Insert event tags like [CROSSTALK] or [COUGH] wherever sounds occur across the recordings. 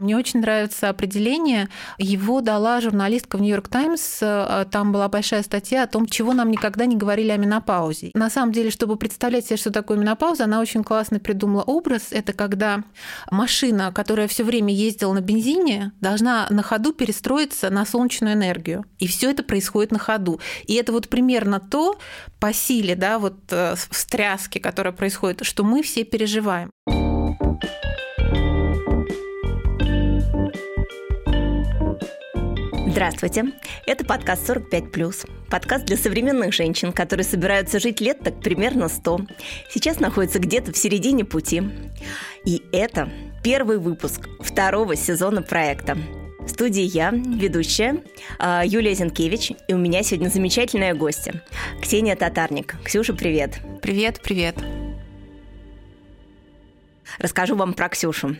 Мне очень нравится определение. Его дала журналистка в Нью-Йорк Таймс. Там была большая статья о том, чего нам никогда не говорили о менопаузе. На самом деле, чтобы представлять себе, что такое менопауза, она очень классно придумала образ. Это когда машина, которая все время ездила на бензине, должна на ходу перестроиться на солнечную энергию. И все это происходит на ходу. И это вот примерно то по силе, да, вот э, встряски, которая происходит, что мы все переживаем. Здравствуйте. Это подкаст «45+.» Подкаст для современных женщин, которые собираются жить лет так примерно 100. Сейчас находятся где-то в середине пути. И это первый выпуск второго сезона проекта. В студии я, ведущая а, Юлия Зинкевич, и у меня сегодня замечательная гостья Ксения Татарник. Ксюша, привет. Привет, привет. Расскажу вам про Ксюшу.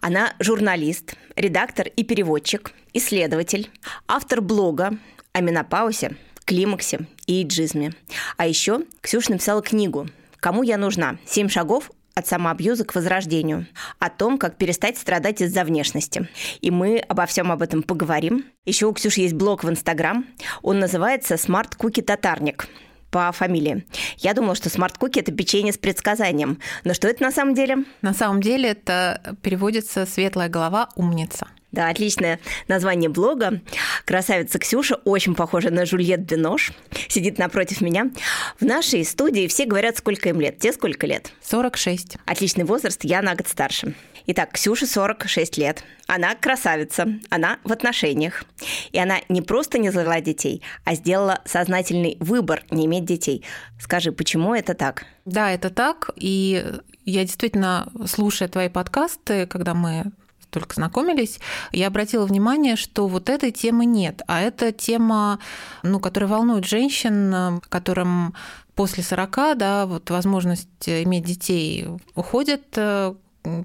Она журналист, редактор и переводчик, исследователь, автор блога о менопаузе, климаксе и эйджизме. А еще Ксюша написала книгу «Кому я нужна? Семь шагов от самоабьюза к возрождению, о том, как перестать страдать из-за внешности. И мы обо всем об этом поговорим. Еще у Ксюши есть блог в Инстаграм. Он называется «Смарт Куки Татарник» по фамилии. Я думала, что смарт-куки – это печенье с предсказанием. Но что это на самом деле? На самом деле это переводится «светлая голова умница». Да, отличное название блога. Красавица Ксюша, очень похожа на Жульет Бинош, сидит напротив меня. В нашей студии все говорят, сколько им лет. Те сколько лет? 46. Отличный возраст, я на год старше. Итак, Ксюше 46 лет. Она красавица, она в отношениях. И она не просто не завела детей, а сделала сознательный выбор не иметь детей. Скажи, почему это так? Да, это так. И я действительно, слушая твои подкасты, когда мы только знакомились, я обратила внимание, что вот этой темы нет, а это тема, ну, которая волнует женщин, которым после 40, да, вот возможность иметь детей уходит э,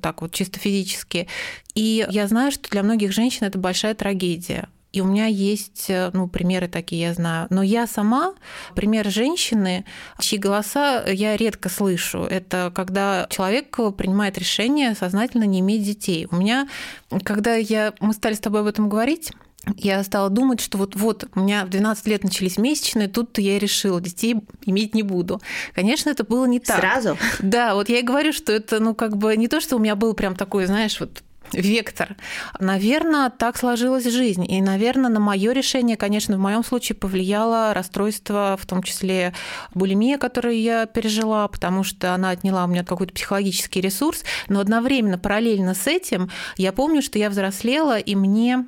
так вот чисто физически. И я знаю, что для многих женщин это большая трагедия. И у меня есть э, ну, примеры такие, я знаю. Но я сама, пример женщины, чьи голоса я редко слышу. Это когда человек принимает решение сознательно не иметь детей. У меня, когда я, мы стали с тобой об этом говорить, я стала думать, что вот, вот у меня в 12 лет начались месячные, тут я решила, детей иметь не буду. Конечно, это было не так. Сразу? Да, вот я и говорю, что это, ну, как бы не то, что у меня был прям такой, знаешь, вот вектор. Наверное, так сложилась жизнь. И, наверное, на мое решение, конечно, в моем случае повлияло расстройство, в том числе булимия, которую я пережила, потому что она отняла у меня какой-то психологический ресурс. Но одновременно, параллельно с этим, я помню, что я взрослела, и мне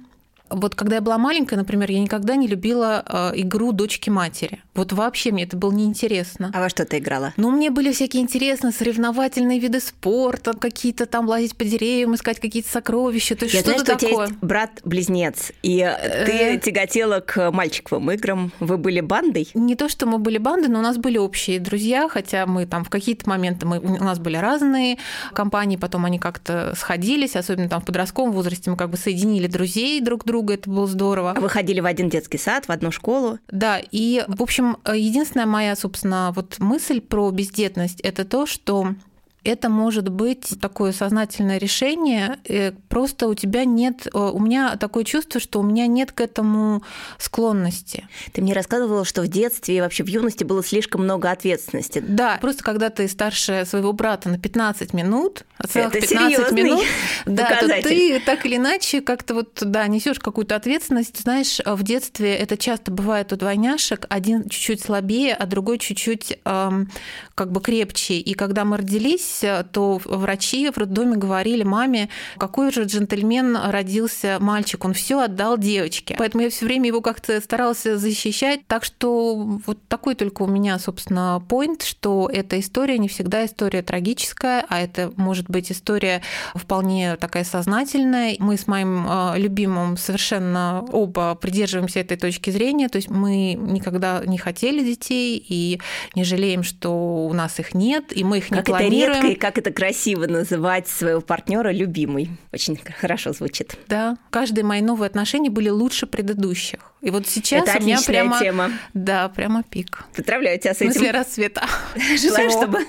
вот когда я была маленькая, например, я никогда не любила э, игру дочки-матери. Вот вообще мне это было неинтересно. А во что ты играла? Ну, мне были всякие интересные соревновательные виды спорта, какие-то там лазить по деревьям, искать какие-то сокровища. То есть я что-то знаю, что такое. у тебя есть брат-близнец, и ты э. тяготела к мальчиковым играм. Вы были бандой? Не то, что мы были бандой, но у нас были общие друзья, хотя мы там в какие-то моменты мы, у нас были разные компании, потом они как-то сходились, особенно там в подростковом возрасте мы как бы соединили друзей друг к другу друга, это было здорово. А вы ходили в один детский сад, в одну школу? Да, и, в общем, единственная моя, собственно, вот мысль про бездетность – это то, что это может быть такое сознательное решение, э, просто у тебя нет, э, у меня такое чувство, что у меня нет к этому склонности. Ты мне рассказывала, что в детстве и вообще в юности было слишком много ответственности. Да, просто когда ты старше своего брата на 15 минут, целых это 15 минут, [LAUGHS] да, то ты так или иначе как-то вот, да, несешь какую-то ответственность. Знаешь, в детстве это часто бывает у двойняшек, один чуть-чуть слабее, а другой чуть-чуть эм, как бы крепче. И когда мы родились, родились, то врачи в роддоме говорили маме, какой же джентльмен родился мальчик, он все отдал девочке. Поэтому я все время его как-то старалась защищать. Так что вот такой только у меня, собственно, point, что эта история не всегда история трагическая, а это может быть история вполне такая сознательная. Мы с моим а, любимым совершенно оба придерживаемся этой точки зрения, то есть мы никогда не хотели детей и не жалеем, что у нас их нет, и мы их не как планируем И как это красиво называть своего партнера любимый. Очень хорошо звучит. Да, каждые мои новые отношения были лучше предыдущих. И вот сейчас это у меня прямо... тема. Да, прямо пик. Поздравляю тебя с этим. После рассвета. [LAUGHS] Желаю, чтобы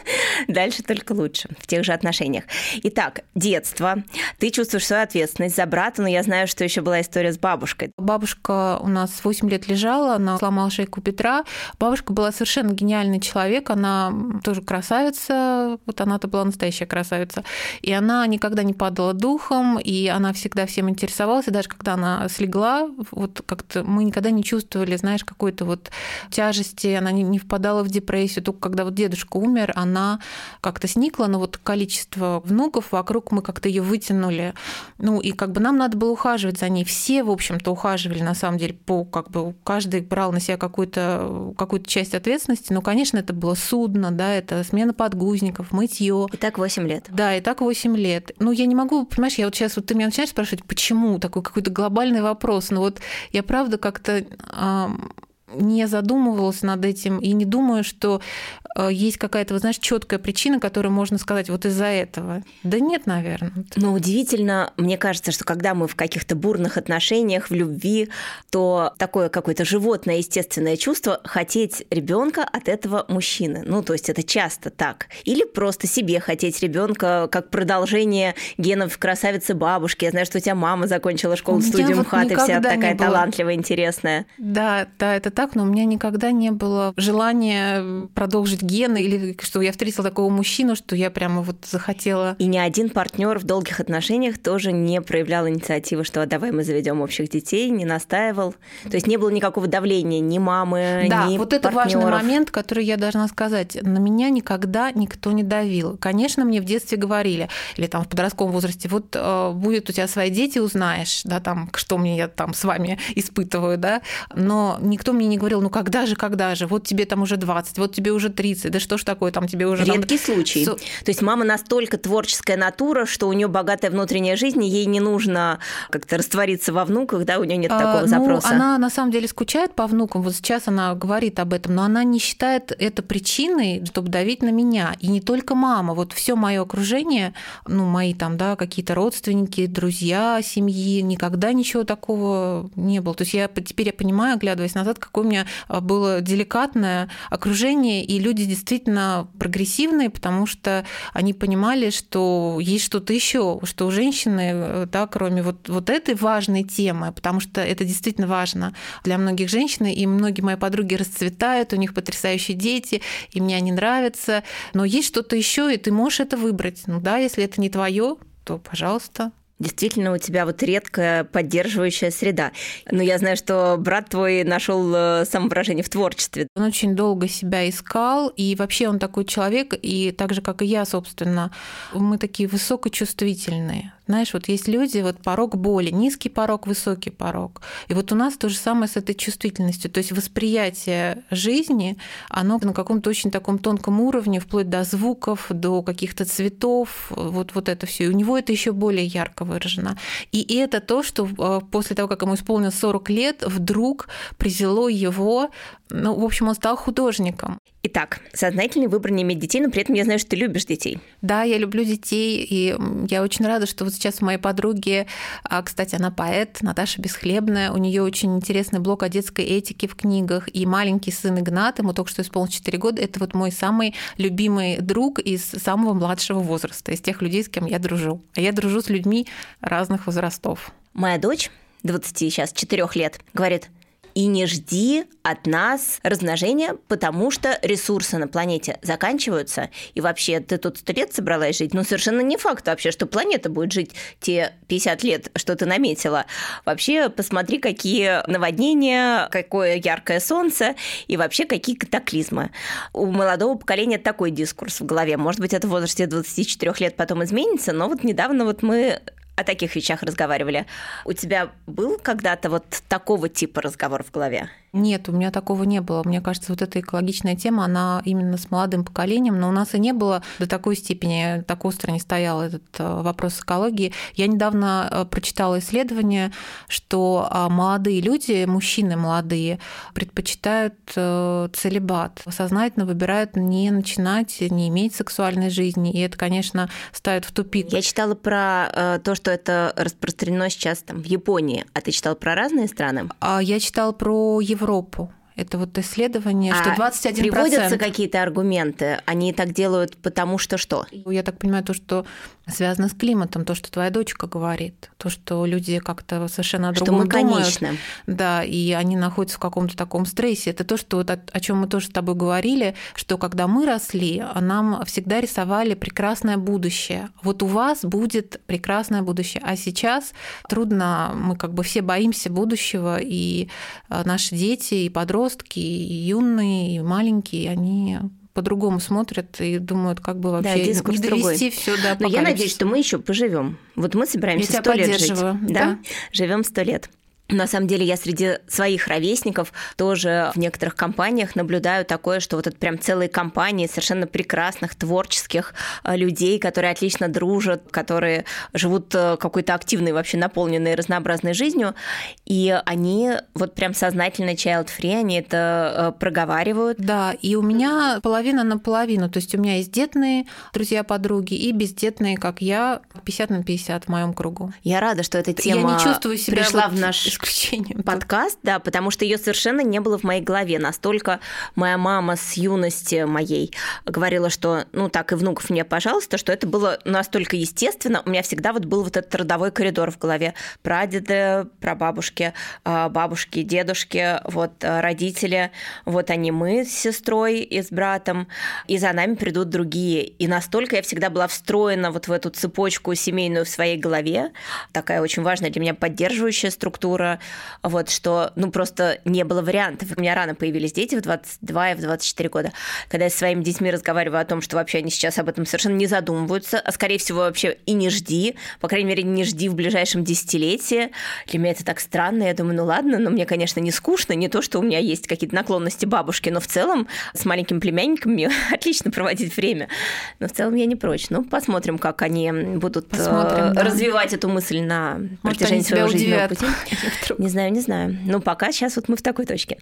дальше только лучше в тех же отношениях. Итак, детство. Ты чувствуешь свою ответственность за брата, но я знаю, что еще была история с бабушкой. Бабушка у нас 8 лет лежала, она сломала шейку Петра. Бабушка была совершенно гениальный человек, она тоже красавица, вот она-то была настоящая красавица. И она никогда не падала духом, и она всегда всем интересовалась, и даже когда она слегла, вот как-то мы никогда не чувствовали, знаешь, какой-то вот тяжести, она не, не впадала в депрессию. Только когда вот дедушка умер, она как-то сникла, но вот количество внуков вокруг мы как-то ее вытянули. Ну и как бы нам надо было ухаживать за ней. Все, в общем-то, ухаживали на самом деле по как бы каждый брал на себя какую-то какую часть ответственности. Но, конечно, это было судно, да, это смена подгузников, мытье. И так 8 лет. Да, и так 8 лет. Ну, я не могу, понимаешь, я вот сейчас вот ты меня начинаешь спрашивать, почему такой какой-то глобальный вопрос. Но вот я правда как-то не задумывалась над этим и не думаю, что э, есть какая-то, вот, знаешь, четкая причина, которую можно сказать вот из-за этого. Да нет, наверное. Но удивительно, мне кажется, что когда мы в каких-то бурных отношениях, в любви, то такое какое-то животное, естественное чувство хотеть ребенка от этого мужчины. Ну, то есть это часто так. Или просто себе хотеть ребенка как продолжение генов красавицы бабушки. Я знаю, что у тебя мама закончила школу-студию вот МХАТ, и вся такая талантливая, интересная. Да, да, это так, но у меня никогда не было желания продолжить гены или что я встретила такого мужчину, что я прямо вот захотела. И ни один партнер в долгих отношениях тоже не проявлял инициативы, что «А давай мы заведем общих детей, не настаивал. То есть не было никакого давления ни мамы, да, ни вот это партнеров. важный момент, который я должна сказать. На меня никогда никто не давил. Конечно, мне в детстве говорили, или там в подростковом возрасте, вот э, будет у тебя свои дети, узнаешь, да, там, что мне я там с вами испытываю, да, но никто мне не говорил, ну когда же, когда же, вот тебе там уже 20, вот тебе уже 30, да что ж такое, там тебе уже... Редкий там... случай. Со... То есть мама настолько творческая натура, что у нее богатая внутренняя жизнь, и ей не нужно как-то раствориться во внуках, да, у нее нет а, такого ну, запроса. Она на самом деле скучает по внукам, вот сейчас она говорит об этом, но она не считает это причиной, чтобы давить на меня. И не только мама, вот все мое окружение, ну, мои там, да, какие-то родственники, друзья семьи, никогда ничего такого не было. То есть я теперь я понимаю, оглядываясь назад, какой у меня а, было деликатное окружение, и люди действительно прогрессивные, потому что они понимали, что есть что-то еще, что у женщины, э, да, кроме вот, вот этой важной темы, потому что это действительно важно для многих женщин, и многие мои подруги расцветают, у них потрясающие дети, и мне они нравятся, но есть что-то еще, и ты можешь это выбрать. Ну да, если это не твое, то, пожалуйста. Действительно, у тебя вот редкая поддерживающая среда. Но я знаю, что брат твой нашел э, самовыражение в творчестве. Он очень долго себя искал, и вообще он такой человек, и так же, как и я, собственно, мы такие высокочувствительные. Знаешь, вот есть люди, вот порог боли, низкий порог, высокий порог. И вот у нас то же самое с этой чувствительностью. То есть восприятие жизни, оно на каком-то очень таком тонком уровне, вплоть до звуков, до каких-то цветов, вот, вот это все. И у него это еще более ярко выражено. И это то, что э, после того, как ему исполнилось 40 лет, вдруг привело его ну, в общем, он стал художником. Итак, сознательный выбор не иметь детей, но при этом я знаю, что ты любишь детей. Да, я люблю детей, и я очень рада, что вот сейчас у моей подруги, а, кстати, она поэт, Наташа Бесхлебная, у нее очень интересный блог о детской этике в книгах, и маленький сын Игнат, ему только что исполнилось 4 года, это вот мой самый любимый друг из самого младшего возраста, из тех людей, с кем я дружу. А я дружу с людьми разных возрастов. Моя дочь 20 сейчас, 4 лет, говорит, и не жди от нас размножения, потому что ресурсы на планете заканчиваются. И вообще, ты тут сто лет собралась жить? Ну, совершенно не факт вообще, что планета будет жить те 50 лет, что ты наметила. Вообще, посмотри, какие наводнения, какое яркое солнце и вообще какие катаклизмы. У молодого поколения такой дискурс в голове. Может быть, это в возрасте 24 лет потом изменится, но вот недавно вот мы о таких вещах разговаривали. У тебя был когда-то вот такого типа разговор в голове? Нет, у меня такого не было. Мне кажется, вот эта экологичная тема, она именно с молодым поколением, но у нас и не было до такой степени, так остро не стоял этот э, вопрос экологии. Я недавно э, прочитала исследование, что а, молодые люди, мужчины молодые, предпочитают э, целебат, сознательно выбирают не начинать, не иметь сексуальной жизни, и это, конечно, ставит в тупик. Я читала про то, что это распространено сейчас там в Японии, а ты читала про разные страны? А я читала про Европу Европу. Это вот исследование, а что 21%... приводятся какие-то аргументы? Они так делают потому что что? Я так понимаю, то, что связано с климатом, то, что твоя дочка говорит, то, что люди как-то совершенно что другом мы думают. Конечно. Да, и они находятся в каком-то таком стрессе. Это то, что вот о, о чем мы тоже с тобой говорили, что когда мы росли, нам всегда рисовали прекрасное будущее. Вот у вас будет прекрасное будущее, а сейчас трудно, мы как бы все боимся будущего, и э, наши дети, и подростки, и юные, и маленькие, они по-другому смотрят и думают, как бы вообще да, не довести другой. все до Но я надеюсь, что мы еще поживем. Вот мы собираемся сто лет жить. Да? да? Живем сто лет. На самом деле я среди своих ровесников тоже в некоторых компаниях наблюдаю такое, что вот это прям целые компании совершенно прекрасных, творческих э, людей, которые отлично дружат, которые живут э, какой-то активной, вообще наполненной разнообразной жизнью, и они вот прям сознательно child-free, они это э, проговаривают. Да, и у меня половина на половину, то есть у меня есть детные друзья-подруги и бездетные, как я, 50 на 50 в моем кругу. Я рада, что эта тема я не чувствую себя пришла вот в наш исключением. Подкаст, да, потому что ее совершенно не было в моей голове. Настолько моя мама с юности моей говорила, что, ну, так и внуков мне, пожалуйста, что это было настолько естественно. У меня всегда вот был вот этот родовой коридор в голове. Прадеды, прабабушки, а, бабушки, дедушки, вот а, родители, вот они мы с сестрой и с братом, и за нами придут другие. И настолько я всегда была встроена вот в эту цепочку семейную в своей голове, такая очень важная для меня поддерживающая структура, мужа, вот, что, ну, просто не было вариантов. У меня рано появились дети в 22 и в 24 года. Когда я со своими детьми разговариваю о том, что вообще они сейчас об этом совершенно не задумываются, а, скорее всего, вообще и не жди, по крайней мере, не жди в ближайшем десятилетии. Для меня это так странно. Я думаю, ну ладно, но мне, конечно, не скучно, не то, что у меня есть какие-то наклонности бабушки, но в целом с маленьким племянником мне [LAUGHS] отлично проводить время. Но в целом я не прочь. Ну, посмотрим, как они будут посмотрим, э, да. развивать эту мысль на Может, протяжении своего жизненного пути. Вдруг? Не знаю, не знаю. Ну, пока сейчас вот мы в такой точке.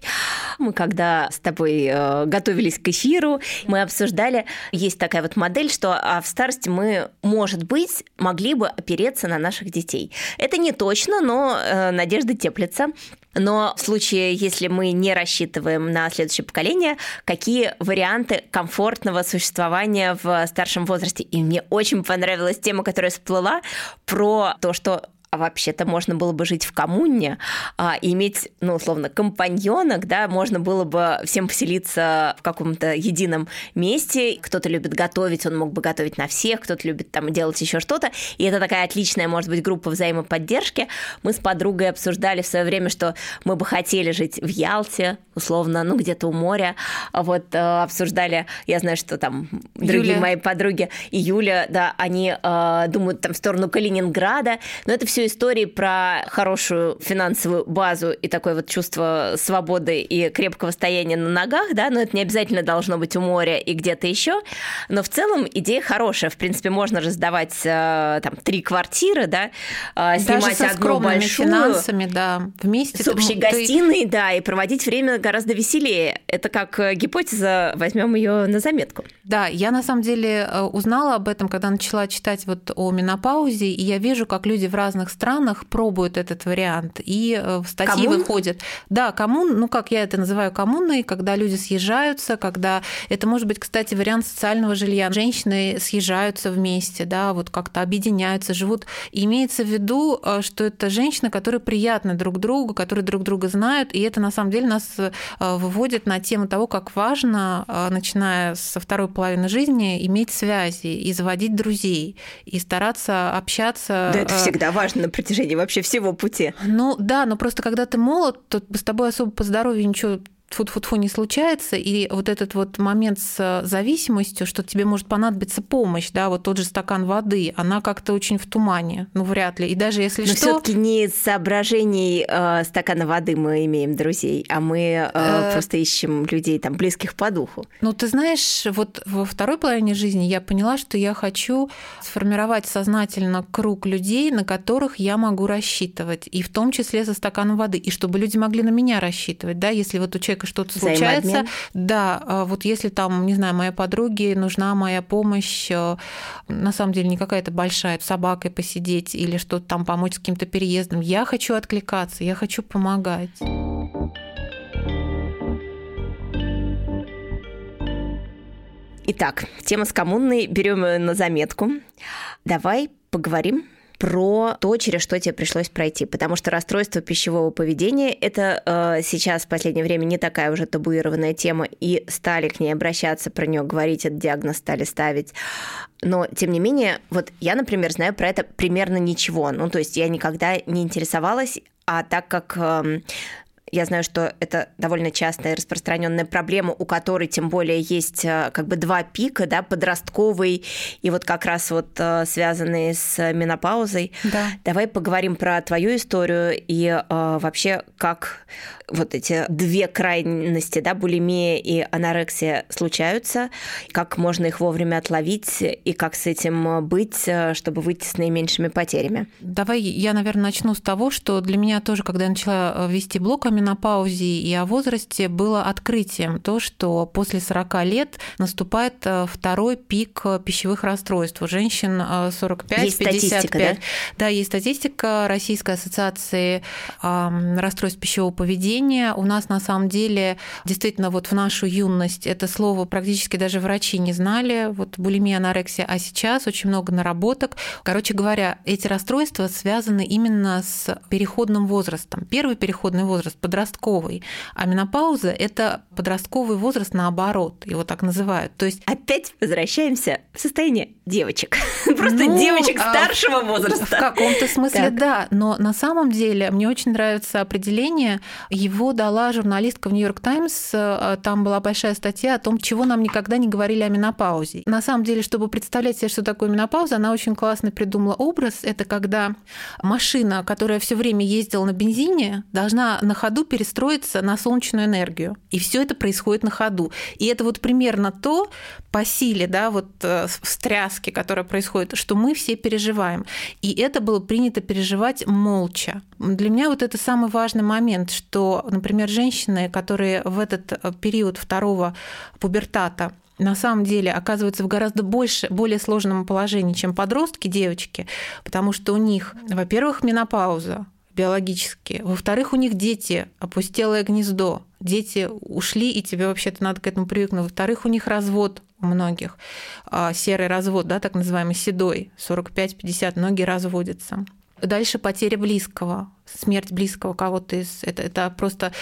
Мы когда с тобой э, готовились к эфиру, мы обсуждали, есть такая вот модель, что а в старости мы, может быть, могли бы опереться на наших детей. Это не точно, но э, надежда теплится. Но в случае, если мы не рассчитываем на следующее поколение, какие варианты комфортного существования в старшем возрасте? И мне очень понравилась тема, которая всплыла про то, что а вообще-то можно было бы жить в коммуне а, и иметь, ну, условно, компаньонок, да, можно было бы всем поселиться в каком-то едином месте. Кто-то любит готовить, он мог бы готовить на всех, кто-то любит там делать еще что-то. И это такая отличная, может быть, группа взаимоподдержки. Мы с подругой обсуждали в свое время, что мы бы хотели жить в Ялте, условно, ну, где-то у моря. А вот э, обсуждали, я знаю, что там другие Юля. мои подруги и Юля, да, они э, думают там в сторону Калининграда, но это все истории про хорошую финансовую базу и такое вот чувство свободы и крепкого стояния на ногах, да, но это не обязательно должно быть у моря и где-то еще, но в целом идея хорошая, в принципе, можно раздавать э, там три квартиры, да, э, снимать Даже со одну большую, финансами, да, вместе с общей ты... гостиной, да, и проводить время гораздо веселее. Это как э, гипотеза, возьмем ее на заметку. Да, я на самом деле узнала об этом, когда начала читать вот о менопаузе, и я вижу, как люди в разных странах пробуют этот вариант, и э, в статьи коммун? выходят. Да, коммун, ну как я это называю коммуной, когда люди съезжаются, когда это может быть, кстати, вариант социального жилья. Женщины съезжаются вместе, да, вот как-то объединяются, живут. И имеется в виду, э, что это женщины, которые приятны друг другу, которые друг друга знают, и это на самом деле нас э, выводит на тему того, как важно, начиная со второй половины жизни, иметь связи и заводить друзей, и стараться общаться. Да, это всегда важно на протяжении вообще всего пути. Ну да, но просто когда ты молод, то с тобой особо по здоровью ничего фу-фу-фу не случается, и вот этот вот момент с зависимостью, что тебе может понадобиться помощь, да, вот тот же стакан воды, она как-то очень в тумане, ну вряд ли. И даже если Но что... все таки не из соображений э, стакана воды мы имеем друзей, а мы э, э... просто ищем людей там близких по духу. Ну ты знаешь, вот во второй половине жизни я поняла, что я хочу сформировать сознательно круг людей, на которых я могу рассчитывать, и в том числе за стаканом воды, и чтобы люди могли на меня рассчитывать, да, если вот у человека что-то случается, да, а вот если там, не знаю, моей подруге нужна моя помощь, э, на самом деле не какая-то большая, с собакой посидеть или что-то там помочь с каким-то переездом, я хочу откликаться, я хочу помогать. Итак, тема с коммунной берем на заметку. Давай поговорим про то, через что тебе пришлось пройти. Потому что расстройство пищевого поведения – это э, сейчас в последнее время не такая уже табуированная тема, и стали к ней обращаться, про нее говорить, этот диагноз стали ставить. Но, тем не менее, вот я, например, знаю про это примерно ничего. Ну, то есть я никогда не интересовалась, а так как э, я знаю, что это довольно частая распространенная проблема, у которой тем более есть э, как бы два пика, да, подростковый и вот как раз вот э, связанные с менопаузой. Да. Давай поговорим про твою историю и э, вообще как вот эти две крайности, да, булимия и анорексия случаются, как можно их вовремя отловить и как с этим быть, чтобы выйти с наименьшими потерями. Давай я, наверное, начну с того, что для меня тоже, когда я начала вести блог о менопаузе и о возрасте, было открытием то, что после 40 лет наступает э, второй пик пищевых расстройств у женщин 45-55. Есть статистика, да? Да, есть статистика Российской ассоциации расстройств пищевого поведения, поведения. У нас на самом деле действительно вот в нашу юность это слово практически даже врачи не знали, вот булимия, анорексия, а сейчас очень много наработок. Короче говоря, эти расстройства связаны именно с переходным возрастом. Первый переходный возраст подростковый, а менопауза это подростковый возраст наоборот, его так называют. То есть опять возвращаемся в состояние девочек, [LAUGHS] просто ну, девочек а старшего возраста. В каком-то смысле так. да, но на самом деле мне очень нравится определение его дала журналистка в Нью-Йорк Таймс. Э, там была большая статья о том, чего нам никогда не говорили о менопаузе. На самом деле, чтобы представлять себе, что такое менопауза, она очень классно придумала образ. Это когда машина, которая все время ездила на бензине, должна на ходу перестроиться на солнечную энергию. И все это происходит на ходу. И это вот примерно то по силе, да, вот э, встряски, которая происходит, что мы все переживаем. И это было принято переживать молча. Для меня вот это самый важный момент, что например, женщины, которые в этот э, период второго пубертата на самом деле оказываются в гораздо больше, более сложном положении, чем подростки, девочки, потому что у них, во-первых, менопауза биологически, во-вторых, у них дети, опустелое гнездо, дети ушли, и тебе вообще-то надо к этому привыкнуть. Во-вторых, у них развод у многих, а, серый развод, да, так называемый седой, 45-50, многие разводятся. Дальше потеря близкого, смерть близкого кого-то из это, это просто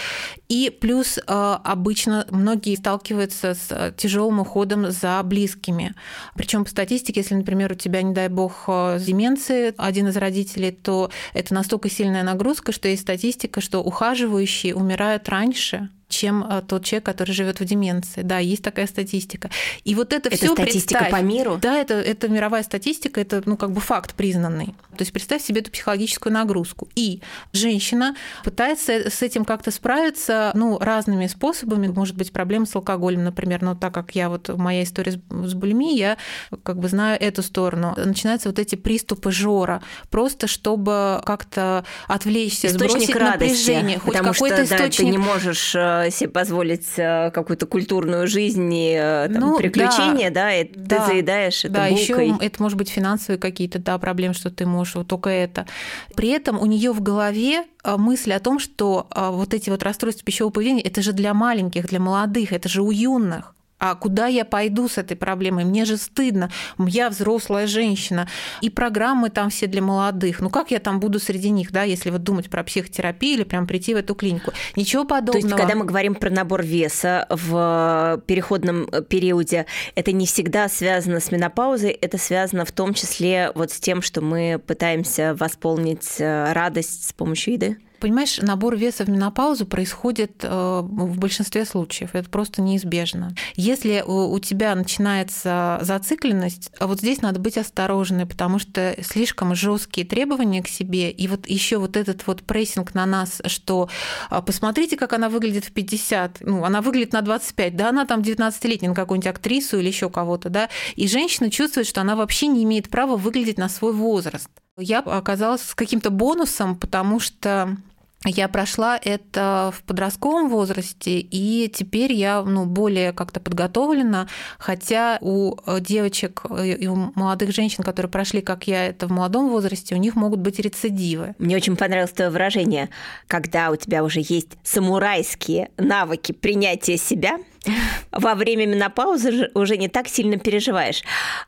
и плюс э, обычно многие сталкиваются с э, тяжелым уходом за близкими. Причем по статистике, если, например, у тебя, не дай бог, э, деменция один из родителей, то это настолько сильная нагрузка, что есть статистика, что ухаживающие умирают раньше, чем э, тот человек, который живет в деменции. Да, есть такая статистика. И вот это, это все статистика по миру? Да, это, это мировая статистика, это ну, как бы факт признанный. То есть представь себе эту психологическую нагрузку. И женщина пытается с этим как-то справиться ну, разными способами. Может быть, проблема с алкоголем, например. Но так как я вот моя история с булимией, я как бы знаю эту сторону. Начинаются вот эти приступы жора, просто чтобы как-то отвлечься, источник сбросить радости, напряжение. Хоть какой-то источник. Да, ты не можешь э, себе позволить э, какую-то культурную жизнь и э, там, ну, приключения, да, да и да, ты заедаешь это Да, булкой. еще это может быть финансовые какие-то да, проблемы, что ты можешь вот только это. При этом у нее в голове э, мысль о том, что вот эти вот расстройства пищевого поведения, это же для маленьких, для молодых, это же у юных а куда я пойду с этой проблемой? Мне же стыдно, я взрослая женщина, и программы там все для молодых. Ну как я там буду среди них, да, если вот думать про психотерапию или прям прийти в эту клинику? Ничего подобного. То есть, когда мы говорим про набор веса в переходном периоде, это не всегда связано с менопаузой, это связано в том числе вот с тем, что мы пытаемся восполнить э, радость с помощью еды? Понимаешь, набор веса в менопаузу происходит э, в большинстве случаев. Это просто неизбежно. Если у тебя начинается зацикленность, вот здесь надо быть осторожной, потому что слишком жесткие требования к себе, и вот еще вот этот вот прессинг на нас, что а, посмотрите, как она выглядит в 50, ну, она выглядит на 25, да, она там 19-летняя на какую-нибудь актрису или еще кого-то, да, и женщина чувствует, что она вообще не имеет права выглядеть на свой возраст. Я оказалась с каким-то бонусом, потому что я прошла это в подростковом возрасте, и теперь я ну, более как-то подготовлена, хотя у девочек и у молодых женщин, которые прошли, как я, это в молодом возрасте, у них могут быть рецидивы. Мне очень понравилось твое выражение, когда у тебя уже есть самурайские навыки принятия себя – во время менопаузы уже не так сильно переживаешь.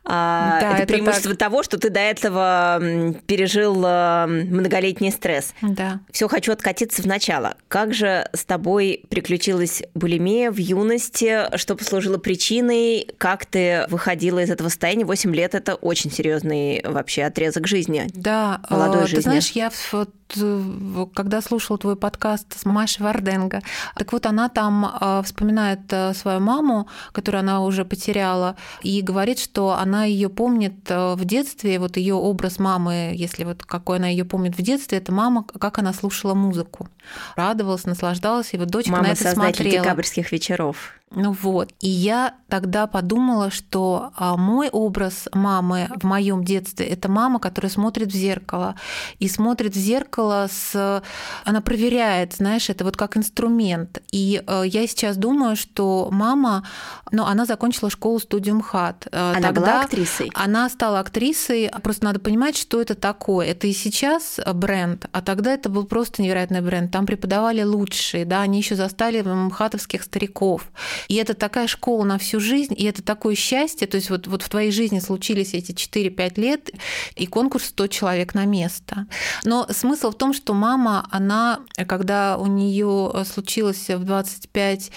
А, да, это, это преимущество так. того, что ты до этого пережил э, многолетний стресс. Да. Все хочу откатиться в начало. Как же с тобой приключилась булимия в юности? Что послужило причиной? Как ты выходила из этого состояния? 8 лет – это очень серьезный вообще отрезок жизни. Да, молодой э, ты жизни. знаешь, я вот Э, когда слушал твой подкаст с Машей Варденго, так вот она там вспоминает свою маму, которую она уже потеряла, и говорит, что она ее помнит в детстве, вот ее образ мамы, если вот какой она ее помнит в детстве, это мама, как она слушала музыку, радовалась, наслаждалась, и вот дочка мама на это смотрела. декабрьских вечеров. Ну вот. И я тогда подумала, что а, мой образ мамы в моем детстве это мама, которая смотрит в зеркало. И смотрит в зеркало с. Она проверяет, знаешь, это вот как инструмент. И э, я сейчас думаю, что мама, ну, она закончила школу студию МХАТ. Э, она тогда была актрисой? Она стала актрисой. Просто надо понимать, что это такое. Это и сейчас бренд, а тогда это был просто невероятный бренд. Там преподавали лучшие, да, они еще застали МХАТовских стариков. И это такая школа на всю жизнь, и это такое счастье. То есть вот, вот в твоей жизни случились эти 4-5 лет, и конкурс 100 человек на место. Но смысл в том, что мама, она, когда у нее случилось в 25,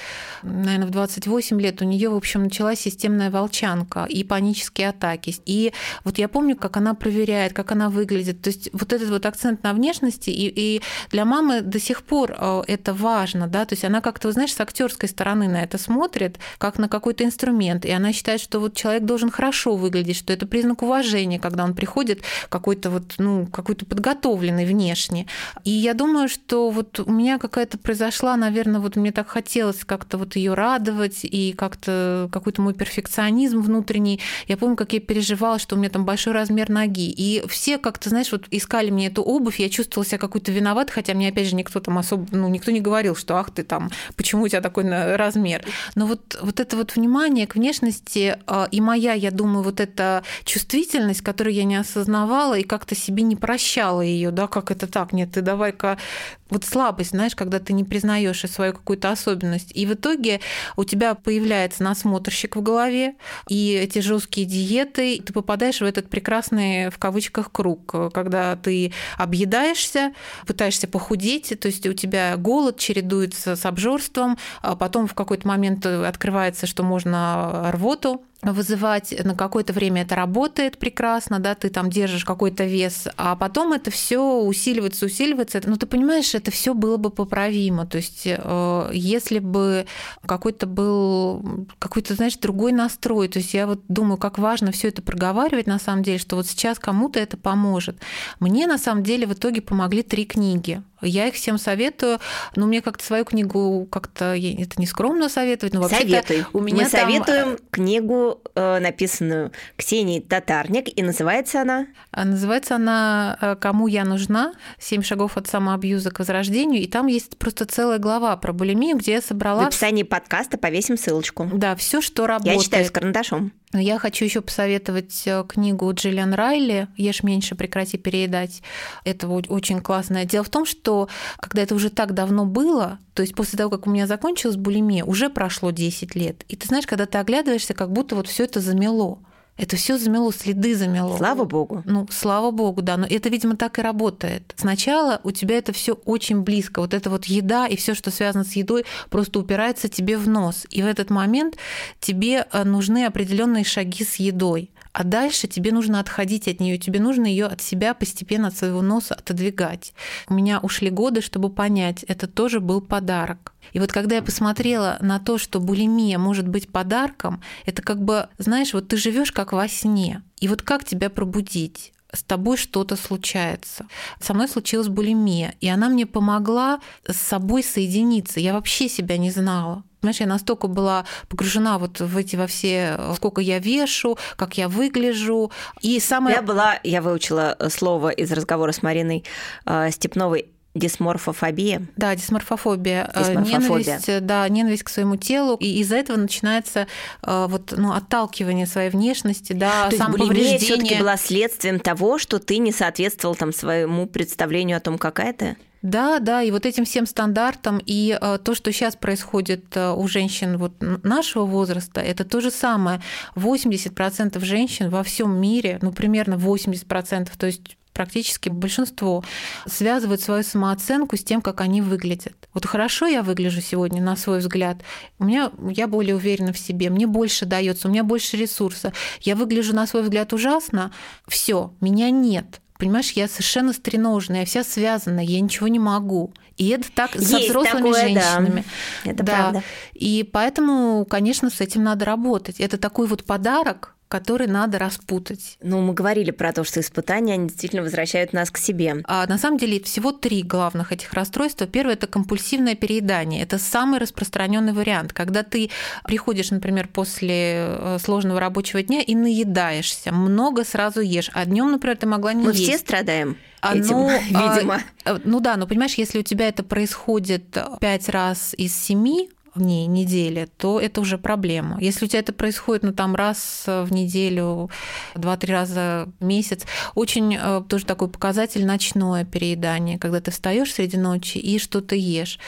наверное, в 28 лет, у нее, в общем, началась системная волчанка и панические атаки. И вот я помню, как она проверяет, как она выглядит. То есть вот этот вот акцент на внешности, и, и для мамы до сих пор э, это важно, да, то есть она как-то, знаешь, с актерской стороны на это смотрит, смотрит как на какой-то инструмент, и она считает, что вот человек должен хорошо выглядеть, что это признак уважения, когда он приходит какой-то вот, ну, какой-то подготовленный внешне. И я думаю, что вот у меня какая-то произошла, наверное, вот мне так хотелось как-то вот ее радовать, и как-то какой-то мой перфекционизм внутренний. Я помню, как я переживала, что у меня там большой размер ноги. И все как-то, знаешь, вот искали мне эту обувь, я чувствовала себя какой-то виноват, хотя мне, опять же, никто там особо, ну, никто не говорил, что ах ты там, почему у тебя такой размер. Но вот, вот это вот внимание к внешности а, и моя, я думаю, вот эта чувствительность, которую я не осознавала и как-то себе не прощала ее, да, как это так, нет, ты давай-ка вот слабость, знаешь, когда ты не признаешь свою какую-то особенность. И в итоге у тебя появляется насмотрщик в голове, и эти жесткие диеты, ты попадаешь в этот прекрасный, в кавычках, круг, когда ты объедаешься, пытаешься похудеть, то есть у тебя голод чередуется с обжорством, а потом в какой-то момент открывается, что можно рвоту вызывать на какое-то время это работает прекрасно, да, ты там держишь какой-то вес, а потом это все усиливается, усиливается. Но ну, ты понимаешь, это все было бы поправимо. То есть, э, если бы какой-то был какой-то, знаешь, другой настрой, то есть я вот думаю, как важно все это проговаривать на самом деле, что вот сейчас кому-то это поможет. Мне на самом деле в итоге помогли три книги. Я их всем советую, но мне как-то свою книгу как-то это не скромно советовать, но вообще Советуй. у меня Мы там... советуем книгу, э, написанную Ксенией Татарник, и называется она? А называется она э, «Кому я нужна? Семь шагов от самоабьюза к возрождению», и там есть просто целая глава про булимию, где я собрала... В описании подкаста повесим ссылочку. Да, все, что работает. Я читаю с карандашом. Я хочу еще посоветовать э, книгу Джиллиан Райли «Ешь меньше, прекрати переедать». Это очень классное. Дело в том, что когда это уже так давно было, то есть после того, как у меня закончилась булимия, уже прошло 10 лет. И ты знаешь, когда ты оглядываешься, как будто вот все это замело. Это все замело, следы замело. Слава богу. Ну, слава богу, да. Но это, видимо, так и работает. Сначала у тебя это все очень близко. Вот эта вот еда и все, что связано с едой, просто упирается тебе в нос. И в этот момент тебе э, нужны определенные шаги с едой а дальше тебе нужно отходить от нее, тебе нужно ее от себя постепенно, от своего носа отодвигать. У меня ушли годы, чтобы понять, это тоже был подарок. И вот когда я посмотрела на то, что булимия может быть подарком, это как бы, знаешь, вот ты живешь как во сне. И вот как тебя пробудить? с тобой что-то случается. Со мной случилась булимия, и она мне помогла с собой соединиться. Я вообще себя не знала. Понимаешь, я настолько была погружена вот в эти во все, сколько я вешу, как я выгляжу. И самое... Я была, я выучила слово из разговора с Мариной э, Степновой Дисморфофобия. Да, дисморфофобия. Э, дисморфофобия. Ненависть, да, ненависть к своему телу. И из-за этого начинается э, вот, ну, отталкивание своей внешности, да, То самоповреждение. все таки была следствием того, что ты не соответствовал там своему представлению о том, какая ты? Да, да, и вот этим всем стандартам, и э, то, что сейчас происходит у женщин вот нашего возраста, это то же самое. 80% женщин во всем мире, ну примерно 80%, то есть практически большинство связывают свою самооценку с тем, как они выглядят. Вот хорошо я выгляжу сегодня, на свой взгляд, у меня, я более уверена в себе, мне больше дается, у меня больше ресурса. Я выгляжу, на свой взгляд, ужасно, все, меня нет. Понимаешь, я совершенно стреножная, я вся связана, я ничего не могу. И это так Есть со взрослыми такое, женщинами. Да. Это да. правда. И поэтому, конечно, с этим надо работать. Это такой вот подарок, который надо распутать. Ну, мы говорили про то, что испытания, они действительно возвращают нас к себе. А на самом деле всего три главных этих расстройства. Первое – это компульсивное переедание. Это самый распространенный вариант, когда ты приходишь, например, после э, сложного рабочего дня и наедаешься, много сразу ешь, а днем, например, ты могла не мы есть. Мы все страдаем. А, этим, ну, [LAUGHS] видимо. А, ну да, но понимаешь, если у тебя это происходит пять раз из семи, дней недели, то это уже проблема. Если у тебя это происходит, ну, там раз в неделю, два-три раза в месяц, очень э, тоже такой показатель ночное переедание, когда ты встаешь среди ночи и что-то ешь.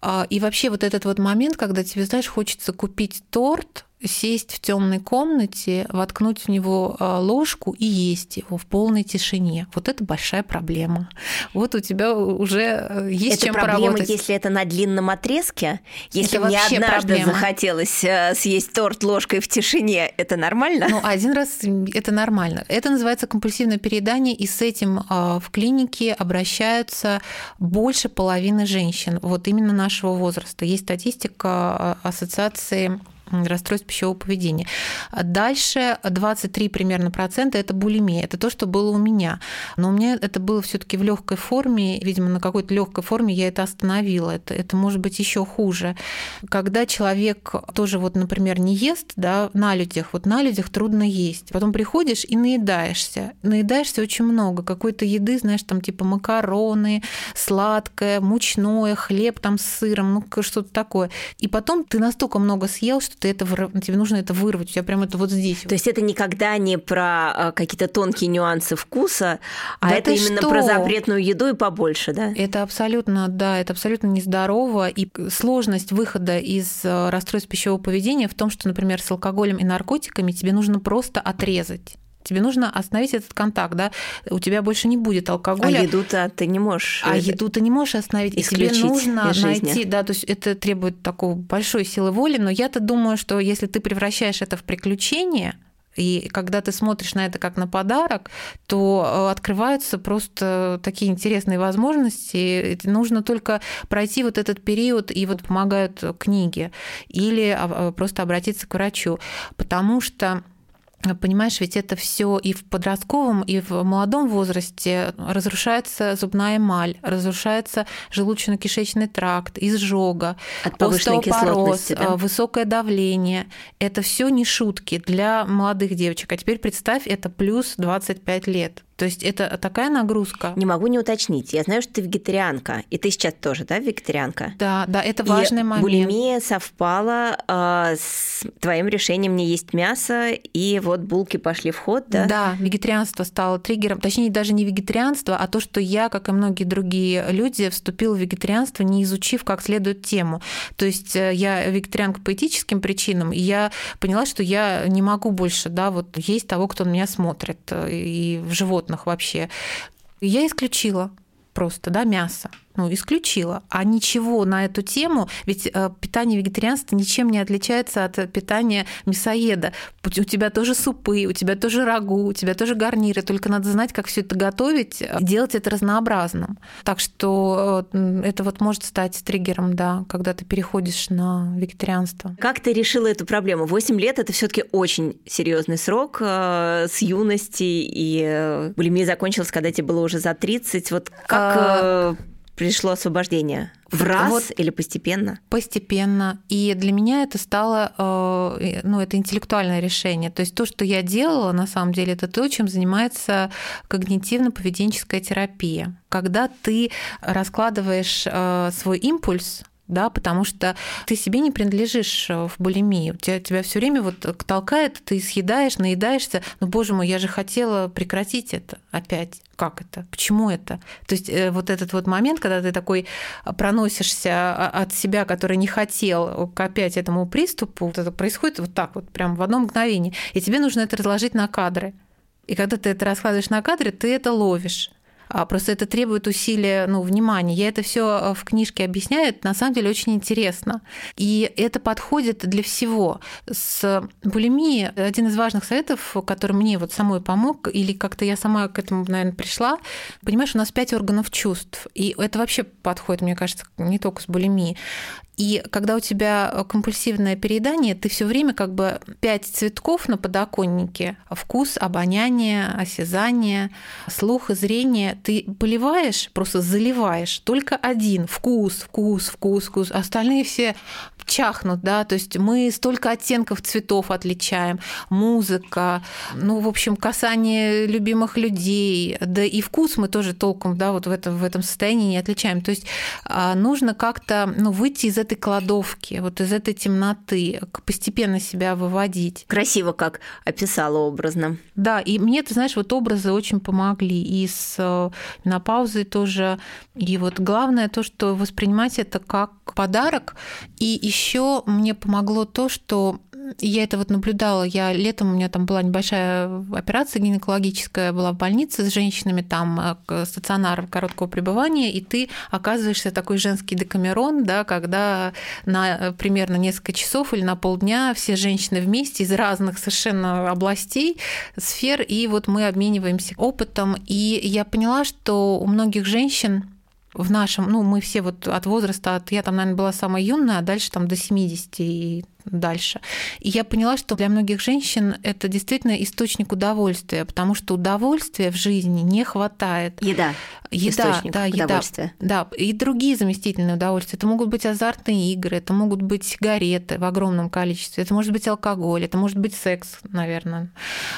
А, и вообще вот этот вот момент, когда тебе, знаешь, хочется купить торт, сесть в темной комнате, воткнуть в него а, ложку и есть его в полной тишине. Вот это большая проблема. Вот у тебя уже э, есть это чем проблема, поработать. если это на длинном отрезке. Если это мне однажды проблема. захотелось э, съесть торт ложкой в тишине, это нормально? Ну, один раз это нормально. Это называется компульсивное переедание, и с этим а, в клинике обращаются больше половины женщин, вот именно нашего возраста. Есть статистика а, ассоциации расстройств пищевого поведения. Дальше 23 примерно процента это булимия. Это то, что было у меня. Но у меня это было все-таки в легкой форме. Видимо, на какой-то легкой форме я это остановила. Это, это может быть еще хуже. Когда человек тоже, вот, например, не ест, да, на людях, вот на людях трудно есть. Потом приходишь и наедаешься. Наедаешься очень много. Какой-то еды, знаешь, там типа макароны, сладкое, мучное, хлеб там с сыром, ну что-то такое. И потом ты настолько много съел, что ты это тебе нужно это вырвать, у тебя прям это вот здесь. То есть это никогда не про а, какие-то тонкие нюансы вкуса, а да это именно что? про запретную еду и побольше, да? Это абсолютно, да, это абсолютно нездорово. И сложность выхода из э, расстройств пищевого поведения в том, что, например, с алкоголем и наркотиками тебе нужно просто отрезать тебе нужно остановить этот контакт, да, у тебя больше не будет алкоголя. А еду-то ты не можешь. А еду ты не можешь остановить, и тебе нужно найти, да, то есть это требует такой большой силы воли, но я-то думаю, что если ты превращаешь это в приключение, и когда ты смотришь на это как на подарок, то э, открываются просто такие интересные возможности. Нужно только пройти вот этот период, и вот помогают книги, или а, просто обратиться к врачу. Потому что Понимаешь, ведь это все и в подростковом, и в молодом возрасте разрушается зубная эмаль, разрушается желудочно-кишечный тракт, изжога, остеопороз, да? высокое давление. Это все не шутки для молодых девочек. А теперь представь, это плюс 25 лет. То есть это такая нагрузка. Не могу не уточнить. Я знаю, что ты вегетарианка, и ты сейчас тоже, да, вегетарианка? Да, да, это важный и момент. Булимия совпала э, с твоим решением не есть мясо, и вот булки пошли в ход, да? Да, вегетарианство стало триггером, точнее даже не вегетарианство, а то, что я, как и многие другие люди, вступила в вегетарианство, не изучив как следует тему. То есть э, я вегетарианка по этическим причинам, и я поняла, что я не могу больше, да, вот есть того, кто на меня смотрит, э, и в живот животных вообще. Я исключила просто, да, мясо. Ну, исключила. А ничего на эту тему, ведь э, питание вегетарианства ничем не отличается от питания мясоеда. У тебя тоже супы, у тебя тоже рагу, у тебя тоже гарниры, только надо знать, как все это готовить, делать это разнообразным. Так что э, это вот может стать триггером, да, когда ты переходишь на вегетарианство. Как ты решила эту проблему? 8 лет это все-таки очень серьезный срок э, с юности, и э, булимия закончилась, когда тебе было уже за 30. Вот как а... пришло освобождение? В раз вот или постепенно? Постепенно. И для меня это стало, ну, это интеллектуальное решение. То есть то, что я делала, на самом деле, это то, чем занимается когнитивно-поведенческая терапия. Когда ты раскладываешь свой импульс да, потому что ты себе не принадлежишь э, в булимии. Тебя, тебя все время вот толкает, ты съедаешь, наедаешься. Ну, боже мой, я же хотела прекратить это опять. Как это? Почему это? То есть э, вот этот вот момент, когда ты такой проносишься от себя, который не хотел к опять этому приступу, вот это происходит вот так вот, прям в одно мгновение. И тебе нужно это разложить на кадры. И когда ты это раскладываешь на кадры, ты это ловишь. А просто это требует усилия, ну, внимания. Я это все э, в книжке объясняю, это на самом деле очень интересно. И это подходит для всего. С булимией один из важных советов, который мне вот самой помог, или как-то я сама к этому, наверное, пришла, понимаешь, у нас пять органов чувств, и это вообще подходит, мне кажется, не только с булимией. И когда у тебя компульсивное переедание, ты все время как бы пять цветков на подоконнике. Вкус, обоняние, осязание, слух и зрение. Ты поливаешь, просто заливаешь только один. Вкус, вкус, вкус, вкус. Остальные все чахнут, да, то есть мы столько оттенков цветов отличаем, музыка, ну, в общем, касание любимых людей, да и вкус мы тоже толком, да, вот в этом, в этом состоянии не отличаем. То есть а, нужно как-то, ну, выйти из этой кладовки, вот из этой темноты, постепенно себя выводить. Красиво как описала образно. Да, и мне, ты знаешь, вот образы очень помогли, и с э, менопаузой тоже, и вот главное то, что воспринимать это как подарок, и еще еще мне помогло то, что я это вот наблюдала. Я летом у меня там была небольшая операция гинекологическая, была в больнице с женщинами, там э, стационар короткого пребывания, и ты оказываешься такой женский декамерон, да, когда на э, примерно несколько часов или на полдня все женщины вместе из разных совершенно областей, сфер, и вот мы обмениваемся опытом. И я поняла, что у многих женщин в нашем, ну, мы все вот от возраста, от, я там, наверное, была самая юная, а дальше там до 70 и дальше. И я поняла, что для многих женщин это действительно источник удовольствия, потому что удовольствия в жизни не хватает. Еда. Еда, источник да, еда. Да, и другие заместительные удовольствия. Это могут быть азартные игры, это могут быть сигареты в огромном количестве, это может быть алкоголь, это может быть секс, наверное.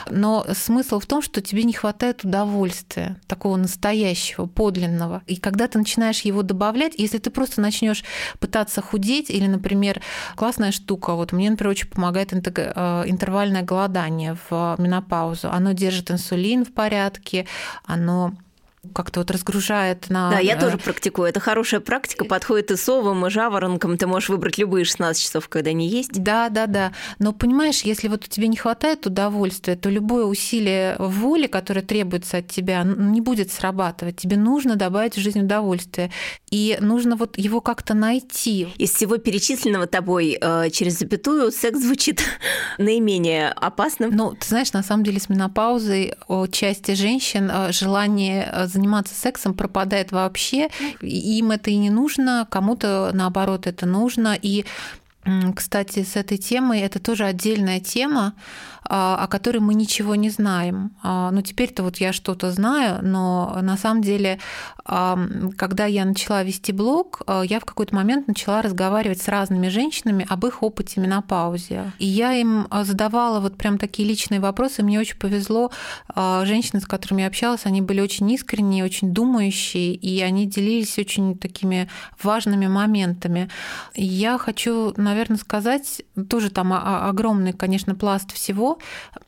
Но смысл в том, что тебе не хватает удовольствия, такого настоящего, подлинного. И когда ты начинаешь его добавлять, если ты просто начнешь пытаться худеть, или, например, классная штука, вот мне, например, очень помогает э, интервальное голодание в менопаузу. Оно держит инсулин в порядке, оно как-то вот разгружает на... Да, я тоже практикую. Это хорошая практика, подходит и совам, и жаворонкам. Ты можешь выбрать любые 16 часов, когда они есть. Да, да, да. Но понимаешь, если вот тебе не хватает удовольствия, то любое усилие воли, которое требуется от тебя, не будет срабатывать. Тебе нужно добавить в жизнь удовольствие. И нужно вот его как-то найти. Из всего перечисленного тобой э, через запятую секс звучит [LAUGHS] наименее опасным. Ну, ты знаешь, на самом деле с менопаузой у части женщин э, желание э, заниматься сексом пропадает вообще. Им это и не нужно, кому-то наоборот это нужно. И кстати, с этой темой это тоже отдельная тема, о которой мы ничего не знаем. А, ну, теперь-то вот я что-то знаю, но на самом деле, когда я начала вести блог, а, я в какой-то момент начала разговаривать с разными женщинами об их опыте менопаузе. И я им задавала вот прям такие личные вопросы. Мне очень повезло. Женщины, с которыми я общалась, они были очень искренние, очень думающие, и они делились очень такими важными моментами. Я хочу, наверное, сказать, тоже там огромный, конечно, пласт всего,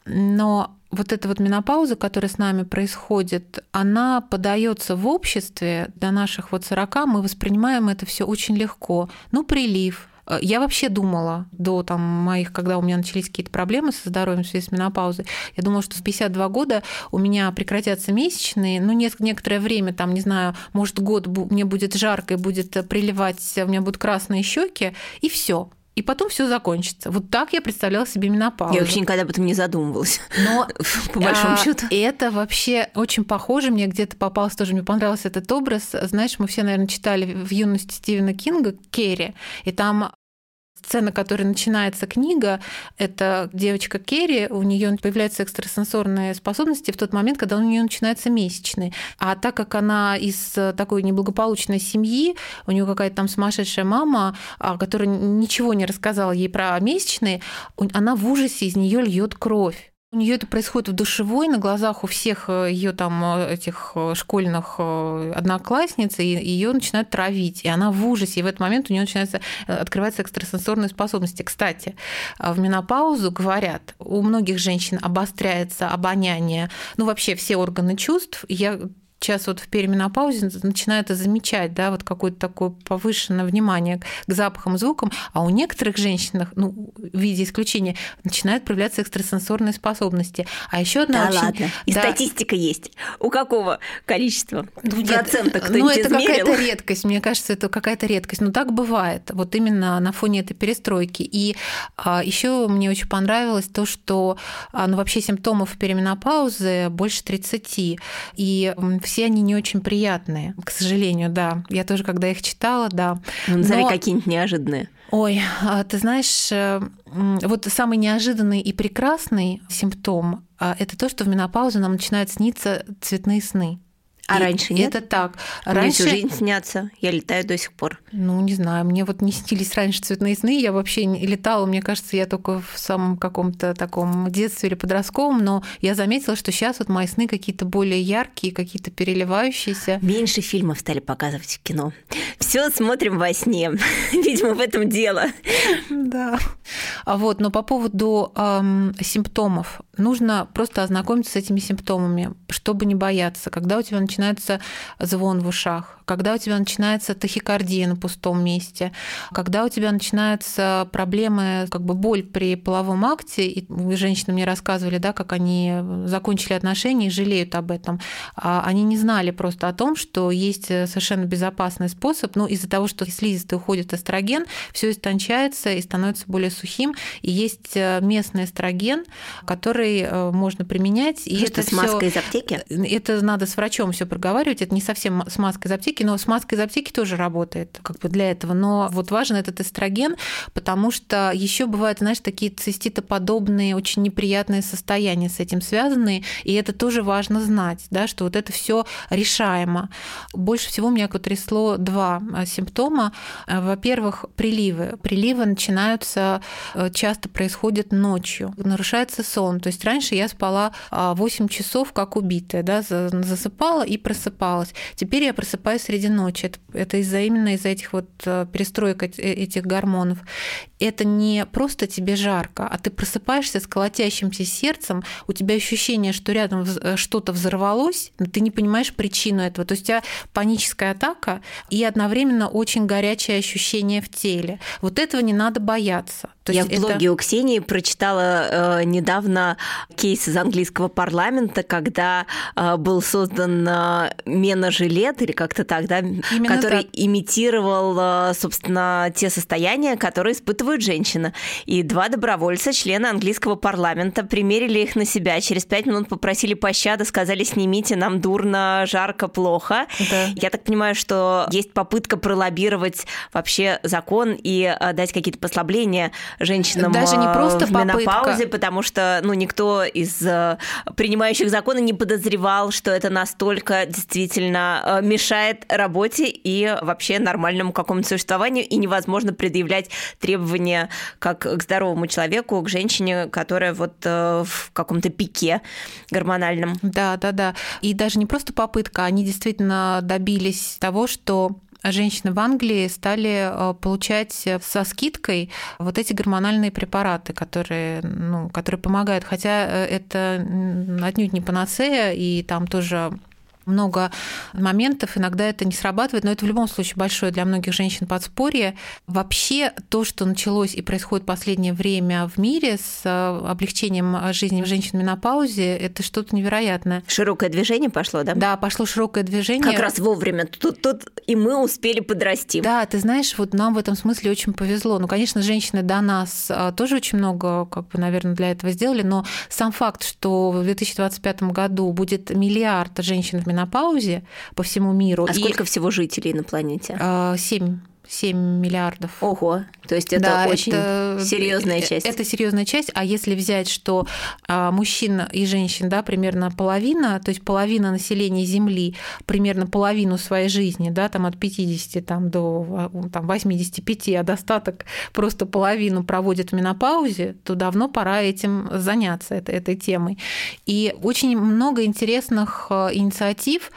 но вот эта вот менопауза, которая с нами происходит, она подается в обществе, до наших вот 40 мы воспринимаем это все очень легко. Ну, прилив, Э, я вообще думала до там, моих, когда у меня начались какие-то проблемы со здоровьем в связи с менопаузой, я думала, что в 52 года у меня прекратятся месячные, ну, некоторое время, там, не знаю, может, год мне будет жарко и будет приливать, у меня будут красные щеки, и все и потом все закончится. Вот так я представляла себе менопаузу. Я вообще никогда об этом не задумывалась. Но [LAUGHS] по большому а, счету. Это вообще очень похоже. Мне где-то попался тоже, мне понравился этот образ. Знаешь, мы все, наверное, читали в юности Стивена Кинга Керри, и там сцена, которой начинается книга, это девочка Керри, у нее появляются экстрасенсорные способности в тот момент, когда у нее начинается месячный. А так как она из такой неблагополучной семьи, у нее какая-то там сумасшедшая мама, а, которая ничего не рассказала ей про месячные, она в ужасе из нее льет кровь. У нее это происходит в душевой, на глазах у всех э, ее там э, этих э, школьных одноклассниц, и ее начинают травить. И она в ужасе. И в этот момент у нее начинается открываться экстрасенсорные способности. Кстати, в менопаузу говорят, у многих женщин обостряется обоняние, ну вообще все органы чувств. Я сейчас вот в переменопаузе начинают замечать, да, вот какое-то такое повышенное внимание к запахам, звукам, а у некоторых женщин, ну, в виде исключения, начинают проявляться экстрасенсорные способности. А еще одна да очень... ладно. И да. статистика есть. У какого количества? Ну, процента кто Ну, это какая-то редкость. Мне кажется, это какая-то редкость. Но так бывает. Вот именно на фоне этой перестройки. И а, еще мне очень понравилось то, что а, ну, вообще симптомов переменопаузы больше 30. И все все они не очень приятные, к сожалению, да. Я тоже, когда их читала, да. Ну, назови Но... какие-нибудь неожиданные. Ой, а ты знаешь, э, вот самый неожиданный и прекрасный симптом а, – это то, что в менопаузу нам начинают сниться цветные сны. А и раньше нет? Это так. Мне раньше... всю жизнь снятся. Я летаю до сих пор. Ну, не знаю. Мне вот не снились раньше цветные сны. Я вообще не летала. Мне кажется, я только в самом каком-то таком детстве или подростковом. Но я заметила, что сейчас вот мои сны какие-то более яркие, какие-то переливающиеся. Меньше фильмов стали показывать в кино. Все смотрим во сне. [LAUGHS] Видимо, в этом дело. Да. А вот, но по поводу эм, симптомов. Нужно просто ознакомиться с этими симптомами, чтобы не бояться. Когда у тебя начинается звон в ушах, когда у тебя начинается тахикардия на пустом месте, когда у тебя начинаются проблемы, как бы боль при половом акте, и женщины мне рассказывали, да, как они закончили отношения и жалеют об этом. А они не знали просто о том, что есть совершенно безопасный способ, ну, из-за того, что слизистый уходит эстроген, все истончается и становится более сухим, и есть местный эстроген, который э, можно применять. И это с маской из аптеки? Это надо с врачом все проговаривать, это не совсем с маской из аптеки, но с маской из аптеки тоже работает как бы для этого. Но вот важен этот эстроген, потому что еще бывают, знаешь, такие циститоподобные, очень неприятные состояния с этим связанные, и это тоже важно знать, да, что вот это все решаемо. Больше всего меня потрясло два э, симптома. Э, во-первых, приливы. Приливы начинаются, э, часто происходят ночью. Нарушается сон. То есть раньше я спала 8 часов как убитая, да, засыпала и просыпалась. Теперь я просыпаюсь среди ночи. Это, это из-за именно из-за этих вот э, перестроек этих гормонов. Это не просто тебе жарко, а ты просыпаешься с колотящимся сердцем, у тебя ощущение, что рядом э, что-то взорвалось, но ты не понимаешь причину этого. То есть у тебя паническая атака и одновременно очень горячее ощущение в теле. Вот этого не надо бояться. То Я в блоге это... у Ксении прочитала э, недавно кейс из английского парламента, когда э, был создан э, меножилет или как-то так, да, Именно который так. имитировал, э, собственно, те состояния, которые испытывают женщины. И два добровольца, члены английского парламента, примерили их на себя. Через пять минут попросили пощады, сказали, снимите, нам дурно, жарко, плохо. Да. Я так понимаю, что есть попытка пролоббировать вообще закон и дать какие-то послабления женщинам Даже не просто в попытка. менопаузе, потому что ну, никто из э, принимающих законы не подозревал, что это настолько действительно э, мешает работе и вообще нормальному какому-то существованию, и невозможно предъявлять требования как к здоровому человеку, к женщине, которая вот э, в каком-то пике гормональном. Да, да, да. И даже не просто попытка, они действительно добились того, что женщины в Англии стали э, получать со скидкой вот эти гормональные препараты, которые, ну, которые помогают. Хотя э, это отнюдь не панацея, и там тоже много моментов, иногда это не срабатывает, но это в любом случае большое для многих женщин подспорье. Вообще то, что началось и происходит в последнее время в мире с э, облегчением жизни женщин в менопаузе, это что-то невероятное. Широкое движение пошло, да? Да, пошло широкое движение. Как раз вовремя. Тут, тут и мы успели подрасти. Да, ты знаешь, вот нам в этом смысле очень повезло. Ну, конечно, женщины до нас э, тоже очень много, как бы, наверное, для этого сделали, но сам факт, что в 2025 году будет миллиард женщин в менопаузе по всему миру. А и... сколько всего жителей на планете? А, семь 7 миллиардов. Ого, то есть это да, очень это, серьезная э, часть. Это серьезная часть, а если взять, что а, мужчин и женщин, да, примерно половина, то есть половина населения Земли, примерно половину своей жизни, да, там от 50 там, до там, 85, а достаток просто половину проводит в менопаузе, то давно пора этим заняться, этой, этой темой. И очень много интересных э, инициатив,